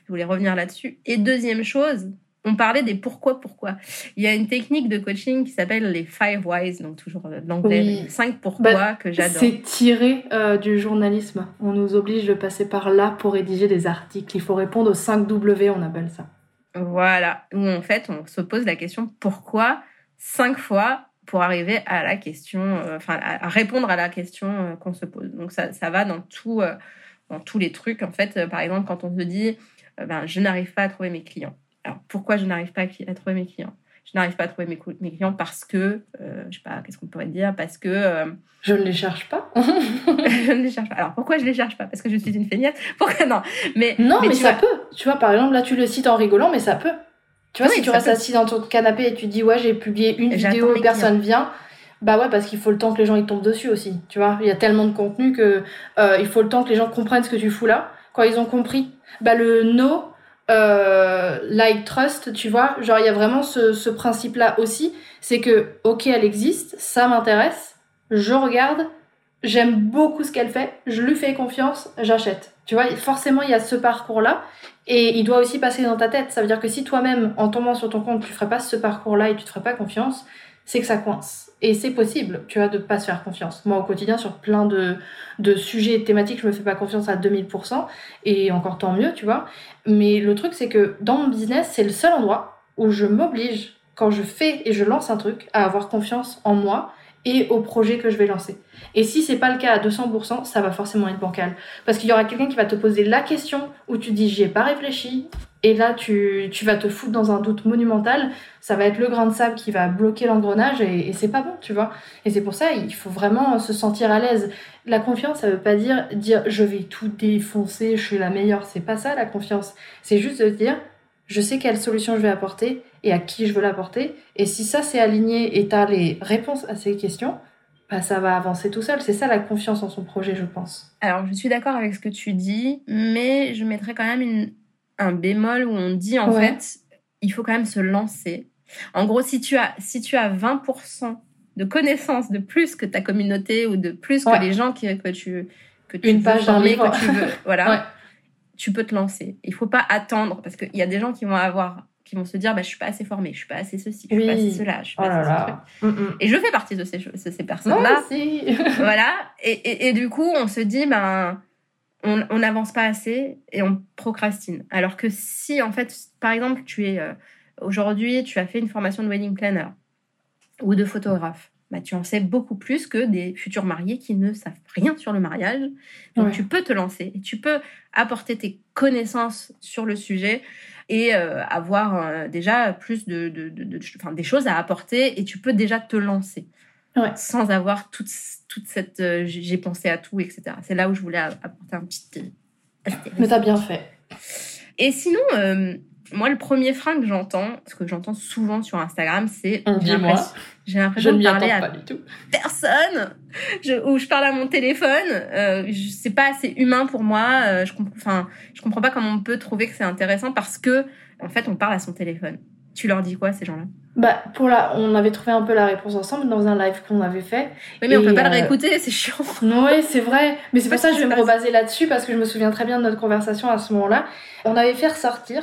Je voulais revenir là-dessus. Et deuxième chose, on parlait des pourquoi pourquoi. Il y a une technique de coaching qui s'appelle les five whys, donc toujours de l'anglais, les cinq pourquoi bah, que j'adore. C'est tiré euh, du journalisme. On nous oblige de passer par là pour rédiger des articles. Il faut répondre aux 5 W, on appelle ça. Voilà, où en fait on se pose la question pourquoi cinq fois pour arriver à la question, euh, enfin à répondre à la question euh, qu'on se pose. Donc ça, ça va dans tout, dans tous les trucs en fait. par exemple, quand on se dit ben, je n'arrive pas à trouver mes clients alors, pourquoi je n'arrive pas à, trouver mes clients? Je n'arrive pas à trouver mes, mes clients parce que, euh, je sais pas, qu'est-ce qu'on pourrait dire? Parce que. Euh, je ne les cherche pas. je ne les cherche pas. Alors, pourquoi je ne les cherche pas? Parce que je suis une feignette Pourquoi non? Mais, Non, mais, ça peut. Tu vois, par exemple, là, tu le cites en rigolant, mais ça peut. Tu vois, si tu restes assis dans ton canapé et tu dis, ouais, j'ai publié une vidéo, personne vient. Bah ouais, parce qu'il faut le temps que les gens ils tombent dessus aussi. Tu vois, il y a tellement de contenu que euh, il faut le temps que les gens comprennent ce que tu fous là. Quand ils ont compris, bah le no, euh, like trust, tu vois. Genre, il y a vraiment ce, ce principe-là aussi. C'est que, ok, elle existe, ça m'intéresse, je regarde, j'aime beaucoup ce qu'elle fait, je lui fais confiance, j'achète. Tu vois, forcément, il y a ce parcours-là. Et il doit aussi passer dans ta tête. Ça veut dire que si toi-même, en tombant sur ton compte, tu ferais pas ce parcours-là et tu te ferais pas confiance, c'est que ça coince. Et c'est possible, tu vois, de pas se faire confiance. Moi, au quotidien, sur plein de, de sujets et thématiques, je me fais pas confiance à 2000%, et encore tant mieux, tu vois. Mais le truc, c'est que dans mon business, c'est le seul endroit où je m'oblige, quand je fais et je lance un truc, à avoir confiance en moi et au projet que je vais lancer. Et si c'est pas le cas à 200%, ça va forcément être bancal. Parce qu'il y aura quelqu'un qui va te poser la question où tu dis j'y ai pas réfléchi, et là tu, tu, vas te foutre dans un doute monumental. Ça va être le grain de sable qui va bloquer l'engrenage et, c'est pas bon, tu vois. Et c'est pour ça il faut vraiment se sentir à l'aise. La confiance, ça veut pas dire dire je vais tout défoncer, je suis la meilleure. C'est pas ça la confiance. C'est juste de dire je sais quelle solution je vais apporter et à qui je veux l'apporter. Et si ça c'est aligné et tu as les réponses à ces questions, bah, ça va avancer tout seul. C'est ça la confiance en son projet, je pense. Alors, je suis d'accord avec ce que tu dis, mais je mettrais quand même une, un bémol où on dit en fait, il faut quand même se lancer. En gros, si tu as, si tu as 20% de connaissances de plus que ta communauté ou de plus que les gens qui, que tu, que tu une page former, que tu veux, voilà, tu peux te lancer. Il faut pas attendre parce qu'il y a des gens qui vont avoir qui vont se dire bah, je suis pas assez formée, je suis pas assez ceci, je suis pas assez cela, je suis pas oh assez ce mm, mm. Et je fais partie de ces, ces personnes-là. voilà. Et, et, et, du coup, on se dit ben on n'avance pas assez et on procrastine. Alors que si en fait, par exemple, tu es euh, aujourd'hui, tu as fait une formation de wedding planner ou de photographe. Bah, tu en sais beaucoup plus que des futurs mariés qui ne savent rien sur le mariage. Donc, tu peux te lancer et tu peux apporter tes connaissances sur le sujet et euh, avoir euh, déjà plus de, de, de, enfin, des choses à apporter et tu peux déjà te lancer ouais. sans avoir toute, toute cette euh, j'ai pensé à tout, etc. C'est là où je voulais apporter un petit. Mais t'as bien fait. Et sinon, moi, le premier frein que j'entends, ce que j'entends souvent sur Instagram, c'est j'ai l'impression de parler à personne, je, ou je parle à mon téléphone. Euh, c'est pas assez humain pour moi. Euh, je comprends, enfin, je comprends pas comment on peut trouver que c'est intéressant parce que, en fait, on parle à son téléphone. Tu leur dis quoi ces gens-là? Bah pour la, on avait trouvé un peu la réponse ensemble dans un live qu'on avait fait. Oui, mais on peut pas le euh, réécouter, c'est chiant. Oui, c'est vrai. Mais c'est pour ça que je vais me rebaser là-dessus parce que je me souviens très bien de notre conversation à ce moment-là. On avait fait ressortir,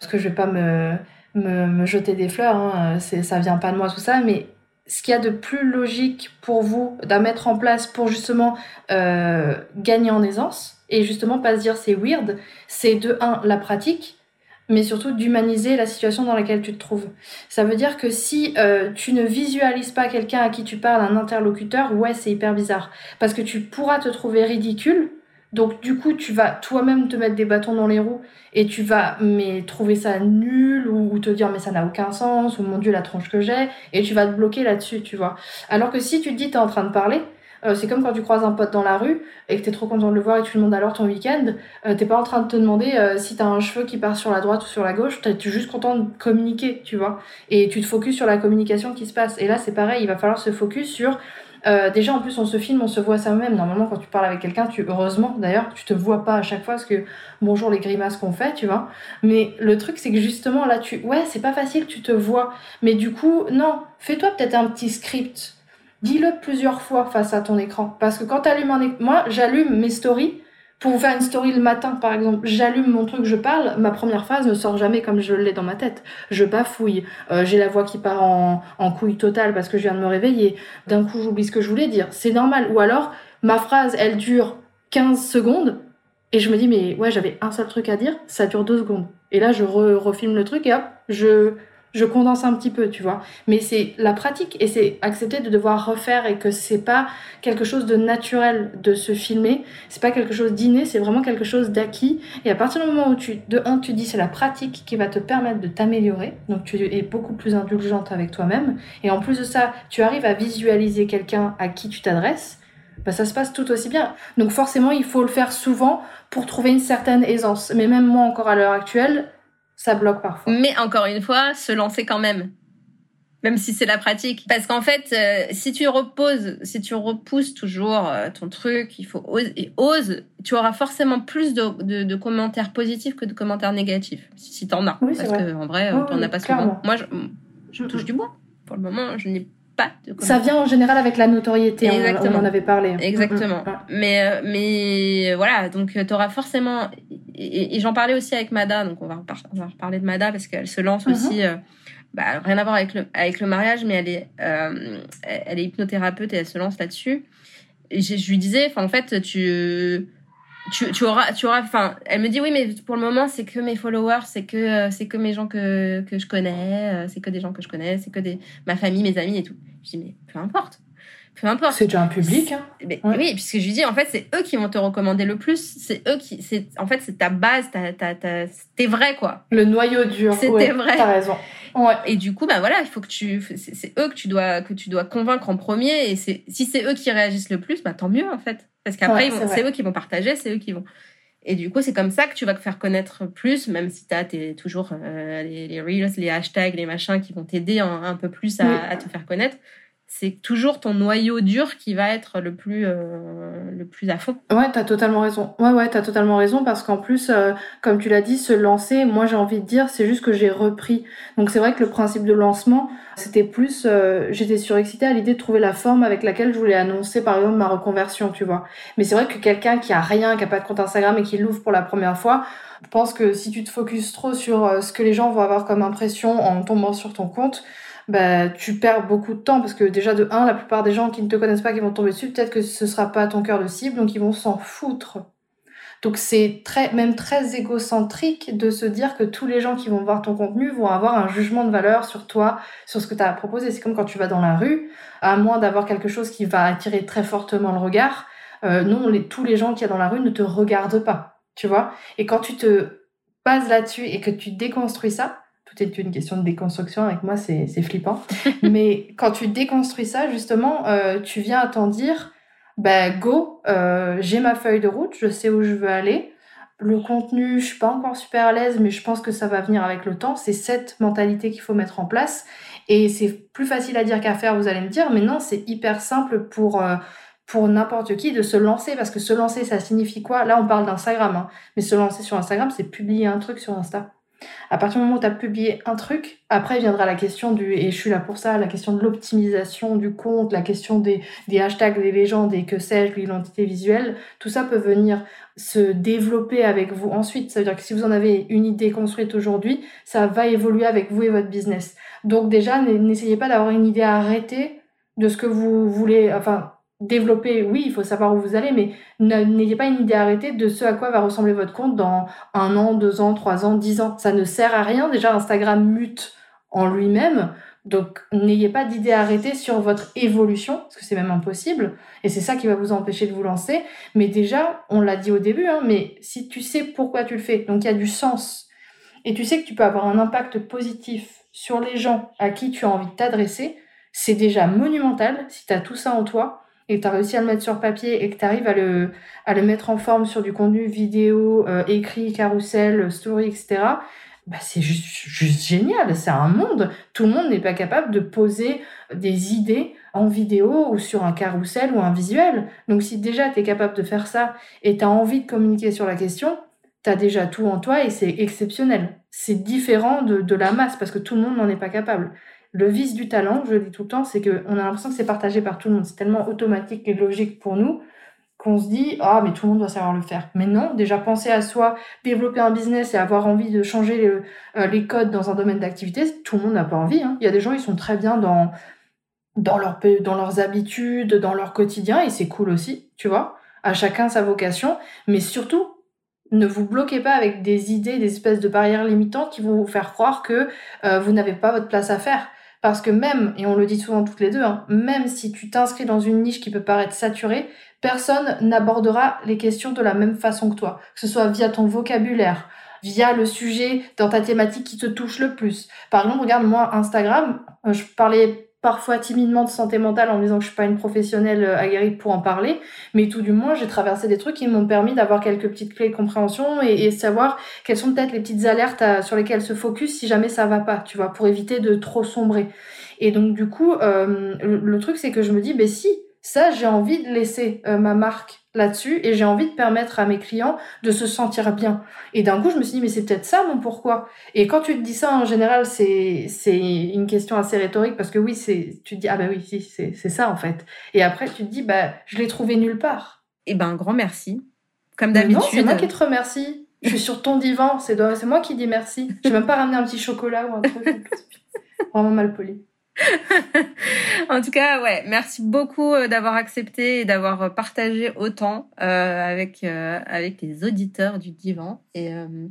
parce que je vais pas me, me, me jeter des fleurs, hein, ça vient pas de moi tout ça, mais ce qu'il y a de plus logique pour vous d'à mettre en place pour justement euh, gagner en aisance et justement pas se dire c'est weird, c'est de un la pratique, mais surtout d'humaniser la situation dans laquelle tu te trouves. Ça veut dire que si euh, tu ne visualises pas quelqu'un à qui tu parles, un interlocuteur, ouais c'est hyper bizarre parce que tu pourras te trouver ridicule donc du coup, tu vas toi-même te mettre des bâtons dans les roues et tu vas mais trouver ça nul ou, te dire mais ça n'a aucun sens ou mon dieu la tronche que j'ai et tu vas te bloquer là-dessus, tu vois. Alors que si tu te dis t'es en train de parler, euh, c'est comme quand tu croises un pote dans la rue et que t'es trop content de le voir et tu lui demandes alors ton week-end, euh, t'es pas en train de te demander euh, si t'as un cheveu qui part sur la droite ou sur la gauche, t'es juste content de communiquer, tu vois. Et tu te focuses sur la communication qui se passe. Et là c'est pareil, il va falloir se focus sur euh, déjà, en plus, on se filme, on se voit ça même. Normalement, quand tu parles avec quelqu'un, tu, heureusement d'ailleurs, tu te vois pas à chaque fois parce que bonjour les grimaces qu'on fait, tu vois. Mais le truc, c'est que justement, là, tu, ouais, c'est pas facile, tu te vois. Mais du coup, non, fais-toi peut-être un petit script. Dis-le plusieurs fois face à ton écran. Parce que quand tu allumes un écran, moi, j'allume mes stories pour vous faire une story le matin, par exemple, j'allume mon truc, je parle, ma première phrase ne sort jamais comme je l'ai dans ma tête. Je bafouille, euh, j'ai la voix qui part en, en couille totale parce que je viens de me réveiller. D'un coup, j'oublie ce que je voulais dire. C'est normal. Ou alors, ma phrase, elle dure 15 secondes et je me dis, mais ouais, j'avais un seul truc à dire, ça dure deux secondes. Et là, je refilme le truc et hop, je, je condense un petit peu, tu vois. Mais c'est la pratique et c'est accepter de devoir refaire et que c'est pas quelque chose de naturel de se filmer, c'est pas quelque chose d'inné, c'est vraiment quelque chose d'acquis. Et à partir du moment où tu, de un, tu dis c'est la pratique qui va te permettre de t'améliorer, donc tu es beaucoup plus indulgente avec toi-même. Et en plus de ça, tu arrives à visualiser quelqu'un à qui tu t'adresses. Bah, ça se passe tout aussi bien. Donc forcément, il faut le faire souvent pour trouver une certaine aisance. Mais même moi, encore à l'heure actuelle, ça bloque parfois. Mais encore une fois, se lancer quand même. Même si c'est la pratique. Parce qu'en fait, euh, si tu reposes, si tu repousses toujours euh, ton truc, il faut ose, et ose, tu auras forcément plus de, de, commentaires positifs que de commentaires négatifs. Si, si t'en as. Oui, parce que en vrai, tu t'en as pas souvent. Moi, je, je touche du bois. Pour le moment, je n'ai pas de Ça vient en général avec la notoriété. Exactement. On, en avait parlé. Exactement. Mais, euh, mais voilà, donc tu auras forcément et, j'en parlais aussi avec Mada, donc on va, on va reparler de Mada parce qu'elle se lance uh-huh. aussi. Euh, bah, rien à voir avec le, avec le mariage, mais elle est, euh, elle est hypnothérapeute et elle se lance là-dessus. Je, lui disais, enfin, en fait, tu, tu, tu auras, tu auras, enfin, elle me dit oui, mais pour le moment, c'est que mes followers, c'est que, c'est que mes gens que, que je connais, euh, c'est que des gens que je connais, c'est que des, ma famille, mes amis et tout. Je dis, mais peu importe. peu importe. C'est déjà un public. Hein. Oui, puisque je lui dis, en fait, c'est eux qui vont te recommander le plus. C'est eux qui, c'est, en fait, c'est ta base, ta, ta, ta, t'es vrai, quoi. Le noyau dur. C'était ouais, vrai. T'as raison. Ouais. Et du coup, bah voilà, il faut que tu, c'est eux que tu dois, que tu dois convaincre en premier. Et c'est, si c'est eux qui réagissent le plus, bah tant mieux, en fait. Parce qu'après, Ouais, c'est eux qui vont partager, c'est eux qui vont. Et du coup, c'est comme ça que tu vas te faire connaître plus, même si tu as toujours euh, les, les reels, les hashtags, les machins qui vont t'aider un, un peu plus à, Oui. à te faire connaître. C'est toujours ton noyau dur qui va être le plus, euh, le plus à fond. Ouais, t'as totalement raison. Ouais, ouais, t'as totalement raison parce qu'en plus, euh, comme tu l'as dit, se lancer, moi j'ai envie de dire, c'est juste que j'ai repris. Donc c'est vrai que le principe de lancement, c'était plus, euh, j'étais surexcitée à l'idée de trouver la forme avec laquelle je voulais annoncer par exemple ma reconversion, tu vois. Mais c'est vrai que quelqu'un qui a rien, qui a pas de compte Instagram et qui l'ouvre pour la première fois, je pense que si tu te focuses trop sur euh, ce que les gens vont avoir comme impression en tombant sur ton compte, bah, tu perds beaucoup de temps parce que déjà de un, la plupart des gens qui ne te connaissent pas, qui vont tomber dessus, peut-être que ce sera pas ton cœur de cible, donc ils vont s'en foutre. Donc c'est très, même très égocentrique de se dire que tous les gens qui vont voir ton contenu vont avoir un jugement de valeur sur toi, sur ce que tu as à proposer. C'est comme quand tu vas dans la rue, à moins d'avoir quelque chose qui va attirer très fortement le regard. Euh, non, tous les gens qu'il y a dans la rue ne te regardent pas, tu vois. Et quand tu te bases là-dessus et que tu déconstruis ça, tout est une question de déconstruction avec moi, c'est flippant. Mais quand tu déconstruis ça, justement, euh, tu viens à t'en dire, bah go, euh, j'ai ma feuille de route, je sais où je veux aller. Le contenu, je suis pas encore super à l'aise, mais je pense que ça va venir avec le temps. C'est cette mentalité qu'il faut mettre en place. Et c'est plus facile à dire qu'à faire, vous allez me dire, mais non, c'est hyper simple pour euh, pour n'importe qui de se lancer parce que se lancer, ça signifie quoi? Là, on parle d'Instagram, hein, mais se lancer sur Instagram, c'est publier un truc sur Insta. À partir du moment où tu as publié un truc, après viendra la question du, et je suis là pour ça, la question de l'optimisation du compte, la question des, des hashtags, des légendes et que sais-je, l'identité visuelle. Tout ça peut venir se développer avec vous ensuite. Ça veut dire que si vous en avez une idée construite aujourd'hui, ça va évoluer avec vous et votre business. Donc déjà, n'essayez pas d'avoir une idée arrêtée de ce que vous voulez, enfin, développer, oui, il faut savoir où vous allez, mais n'ayez pas une idée arrêtée de ce à quoi va ressembler votre compte dans un an, deux ans, trois ans, dix ans. Ça ne sert à rien. Déjà, Instagram mute en lui-même. Donc, n'ayez pas d'idée arrêtée sur votre évolution, parce que c'est même impossible. Et c'est ça qui va vous empêcher de vous lancer. Mais déjà, on l'a dit au début, hein, mais si tu sais pourquoi tu le fais, donc il y a du sens, et tu sais que tu peux avoir un impact positif sur les gens à qui tu as envie de t'adresser, c'est déjà monumental si tu as tout ça en toi et que tu as réussi à le mettre sur papier et que tu arrives à le, à le mettre en forme sur du contenu vidéo, euh, écrit, carrousel, story, etc., bah c'est juste, juste génial, c'est un monde. Tout le monde n'est pas capable de poser des idées en vidéo ou sur un carrousel ou un visuel. Donc si déjà tu es capable de faire ça et tu as envie de communiquer sur la question, tu as déjà tout en toi et c'est exceptionnel. C'est différent de, de la masse parce que tout le monde n'en est pas capable. Le vice du talent, je le dis tout le temps, c'est qu'on a l'impression que c'est partagé par tout le monde. C'est tellement automatique et logique pour nous qu'on se dit ah mais tout le monde doit savoir le faire. Mais non, déjà penser à soi, développer un business et avoir envie de changer les, euh, les codes dans un domaine d'activité, tout le monde n'a pas envie. Hein. Il y a des gens ils sont très bien dans leurs habitudes, dans leur quotidien et c'est cool aussi, tu vois. À chacun sa vocation, mais surtout ne vous bloquez pas avec des idées, des espèces de barrières limitantes qui vont vous faire croire que euh, vous n'avez pas votre place à faire. Parce que même, et on le dit souvent toutes les deux, hein, même si tu t'inscris dans une niche qui peut paraître saturée, personne n'abordera les questions de la même façon que toi. Que ce soit via ton vocabulaire, via le sujet dans ta thématique qui te touche le plus. Par exemple, regarde, moi, Instagram, euh, je parlais parfois timidement de santé mentale en me disant que je suis pas une professionnelle aguerrie pour en parler, mais tout du moins j'ai traversé des trucs qui m'ont permis d'avoir quelques petites clés de compréhension et, et savoir quelles sont peut-être les petites alertes à, sur lesquelles se focus si jamais ça va pas, tu vois, pour éviter de trop sombrer. Et donc du coup, euh, le, le, truc c'est que je me dis, ben si, ça j'ai envie de laisser euh, ma marque là-dessus et j'ai envie de permettre à mes clients de se sentir bien. Et d'un coup, je me suis dit, mais c'est peut-être ça mon pourquoi. Et quand tu te dis ça, en général, c'est, c'est une question assez rhétorique parce que oui, c'est, tu te dis, ah bah oui, si, c'est, c'est ça en fait. Et après, tu te dis, bah, je l'ai trouvé nulle part. Eh ben, un grand merci. Comme d'habitude. Non, c'est moi qui te remercie. Je suis sur ton divan, c'est, c'est moi qui dis merci. J'ai même pas ramené un petit chocolat ou un truc. Vraiment mal poli. En tout cas, ouais, merci beaucoup euh, d'avoir accepté et d'avoir partagé autant euh, avec euh, avec les auditeurs du divan et euh,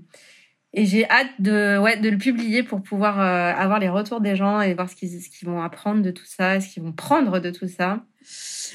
et j'ai hâte de ouais de le publier pour pouvoir euh, avoir les retours des gens et voir ce qu'ils ce qu'ils vont apprendre de tout ça, ce qu'ils vont prendre de tout ça.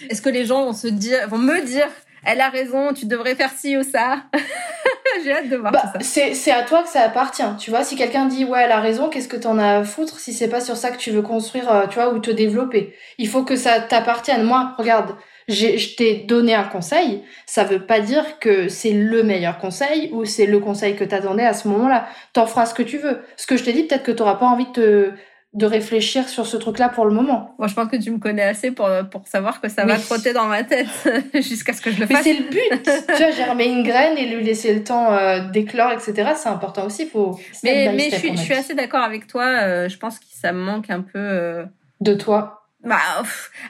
Est-ce que les gens vont se dire, vont me dire, elle a raison, tu devrais faire ci ou ça J'ai hâte de voir bah, tout ça. C'est à toi que ça appartient. Tu vois, si quelqu'un dit ouais, elle a raison, qu'est-ce que t'en as à foutre si c'est pas sur ça que tu veux construire, euh, tu vois, ou te développer? Il faut que ça t'appartienne. Moi, regarde, je t'ai donné un conseil, ça veut pas dire que c'est le meilleur conseil ou c'est le conseil que t'attendais à ce moment-là. T'en feras ce que tu veux. Ce que je t'ai dit, peut-être que t'auras pas envie de te de réfléchir sur ce truc-là pour le moment. Moi, je pense que tu me connais assez pour, pour savoir que ça va trotter dans ma tête jusqu'à ce que je le fasse. Mais c'est le but. tu vois, germer une graine et lui laisser le temps euh, d'éclore, etc. C'est important aussi. Faut mais mais je, suis, je suis assez d'accord avec toi. Euh, je pense que ça me manque un peu. Euh, de toi bah,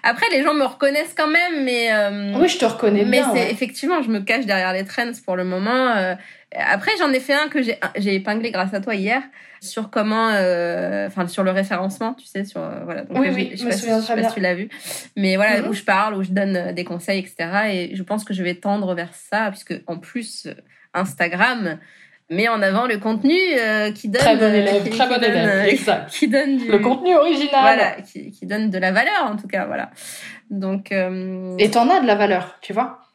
après, les gens me reconnaissent quand même, mais. oui, je te reconnais mais bien. Mais effectivement, je me cache derrière les trends pour le moment. après, j'en ai fait un que j'ai épinglé grâce à toi hier sur comment, euh, enfin sur le référencement, tu sais, sur euh, voilà. Donc, oui, oui, je, sais pas, si, si tu l'as vu, mais voilà mm-hmm. où je parle, où je donne euh, des conseils, etc. Et je pense que je vais tendre vers ça, puisque en plus Instagram met en avant le contenu qui donne très bon élève, très bon élève, exact. qui donne du, le contenu original, voilà, qui, qui, donne de la valeur en tout cas, voilà. Donc et t'en as de la valeur, tu vois.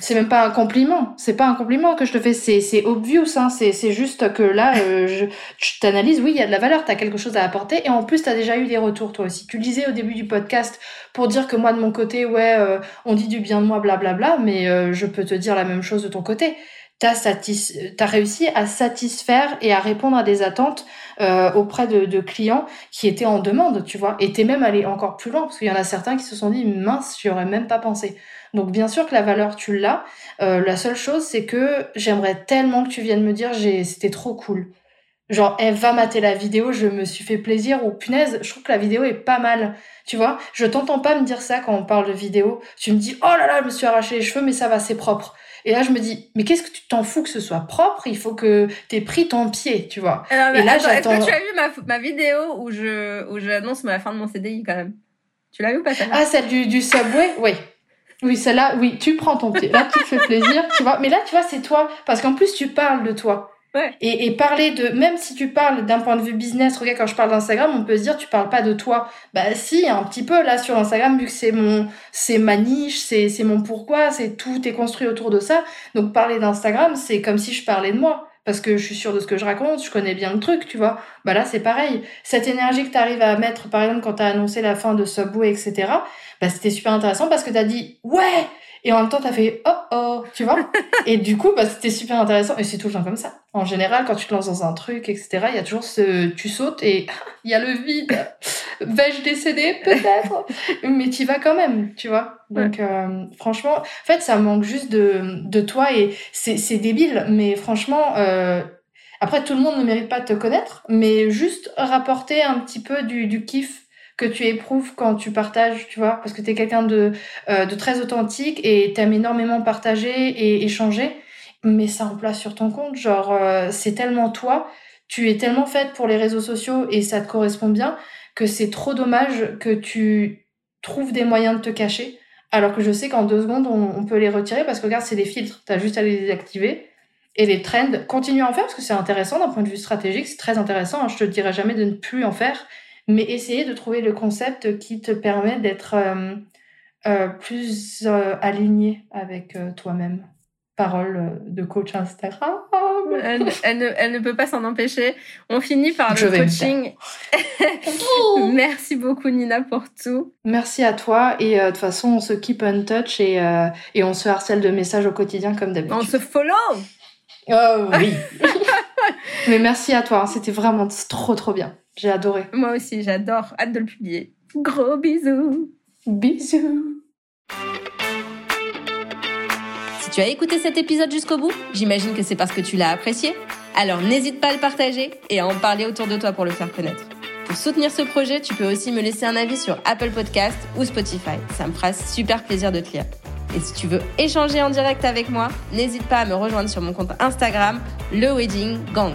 C'est même pas un compliment. C'est pas un compliment que je te fais. C'est, c'est obvious. Hein. C'est, c'est juste que là, euh, je, je t'analyse. Oui, il y a de la valeur. T'as quelque chose à apporter. Et en plus, t'as déjà eu des retours, toi aussi. Tu disais au début du podcast pour dire que moi, de mon côté, ouais, euh, on dit du bien de moi, blablabla. Bla, bla, mais euh, je peux te dire la même chose de ton côté. Satis... t'as réussi à satisfaire et à répondre à des attentes euh, auprès de, de, clients qui étaient en demande, tu vois. Et t'es même allé encore plus loin parce qu'il y en a certains qui se sont dit mince, j'y aurais même pas pensé. Donc bien sûr que la valeur tu l'as. Euh, la seule chose c'est que j'aimerais tellement que tu viennes me dire c'était trop cool. Genre elle va mater la vidéo, je me suis fait plaisir ou punaise, je trouve que la vidéo est pas mal. Tu vois, je t'entends pas me dire ça quand on parle de vidéo. Tu me dis oh là là, je me suis arraché les cheveux mais ça va, c'est propre. Et là, je me dis, mais qu'est-ce que tu t'en fous que ce soit propre? Il faut que t'aies pris ton pied, tu vois. et là, j'attends. Est-ce que tu as vu ma, ma vidéo où je où j'annonce la fin de mon CDI quand même? Tu l'as vu ou pas Ah, celle du, du Subway? Oui. Oui, celle-là, oui, tu prends ton pied. Là, tu te fais plaisir, tu vois. Mais là, tu vois, c'est toi. Parce qu'en plus, tu parles de toi. Ouais. Et, et, parler de, même si tu parles d'un point de vue business, regarde, quand je parle d'Instagram, on peut se dire, tu parles pas de toi. Bah, si, un petit peu, là, sur Instagram, vu que c'est mon, c'est ma niche, c'est, c'est mon pourquoi, c'est tout est construit autour de ça. Donc, parler d'Instagram, c'est comme si je parlais de moi parce que je suis sûre de ce que je raconte, je connais bien le truc, tu vois. Bah là, c'est pareil. Cette énergie que tu arrives à mettre, par exemple, quand tu as annoncé la fin de Subway, etc., bah, c'était super intéressant parce que tu as dit « Ouais !» et en même temps, tu as fait « Oh oh !» Tu vois? Et du coup, bah, c'était super intéressant. Et c'est tout le temps comme ça. En général, quand tu te lances dans un truc, etc., il y a toujours ce... Tu sautes et il y a le vide. Vais-je décéder? Peut-être. Mais tu vas quand même, tu vois? Donc euh, franchement, en fait, ça manque juste de, de toi et c'est débile, mais franchement, euh, après tout le monde ne mérite pas de te connaître, mais juste rapporter un petit peu du, du kiff que tu éprouves quand tu partages, tu vois, parce que tu es quelqu'un de, euh, de très authentique et t'aimes énormément partager et échanger, mais ça en place sur ton compte, genre euh, c'est tellement toi, tu es tellement faite pour les réseaux sociaux et ça te correspond bien que c'est trop dommage que tu trouves des moyens de te cacher alors que je sais qu'en deux secondes, on, peut les retirer parce que regarde, c'est des filtres. Tu as juste à les désactiver. Et les trends, continue à en faire parce que c'est intéressant d'un point de vue stratégique. C'est très intéressant. Hein. Je te dirais jamais de ne plus en faire. Mais essayer de trouver le concept qui te permet d'être euh, euh, plus euh, aligné avec toi-même parole de coach Instagram. Elle, ne, peut pas s'en empêcher. On finit par le coaching. Merci beaucoup Nina pour tout. Merci à toi et euh, de toute façon on se keep in touch et, euh, et on se harcèle de messages au quotidien comme d'habitude. On se follow. Oh oui. Mais merci à toi, hein. c'était vraiment trop trop bien. J'ai adoré. Moi aussi, j'adore. Hâte de le publier. Gros bisous. Bisous. Si tu as écouté cet épisode jusqu'au bout, j'imagine que c'est parce que tu l'as apprécié. Alors n'hésite pas à le partager et à en parler autour de toi pour le faire connaître. Pour soutenir ce projet, tu peux aussi me laisser un avis sur Apple Podcast ou Spotify. Ça me fera super plaisir de te lire. Et si tu veux échanger en direct avec moi, n'hésite pas à me rejoindre sur mon compte Instagram, le Wedding Gang.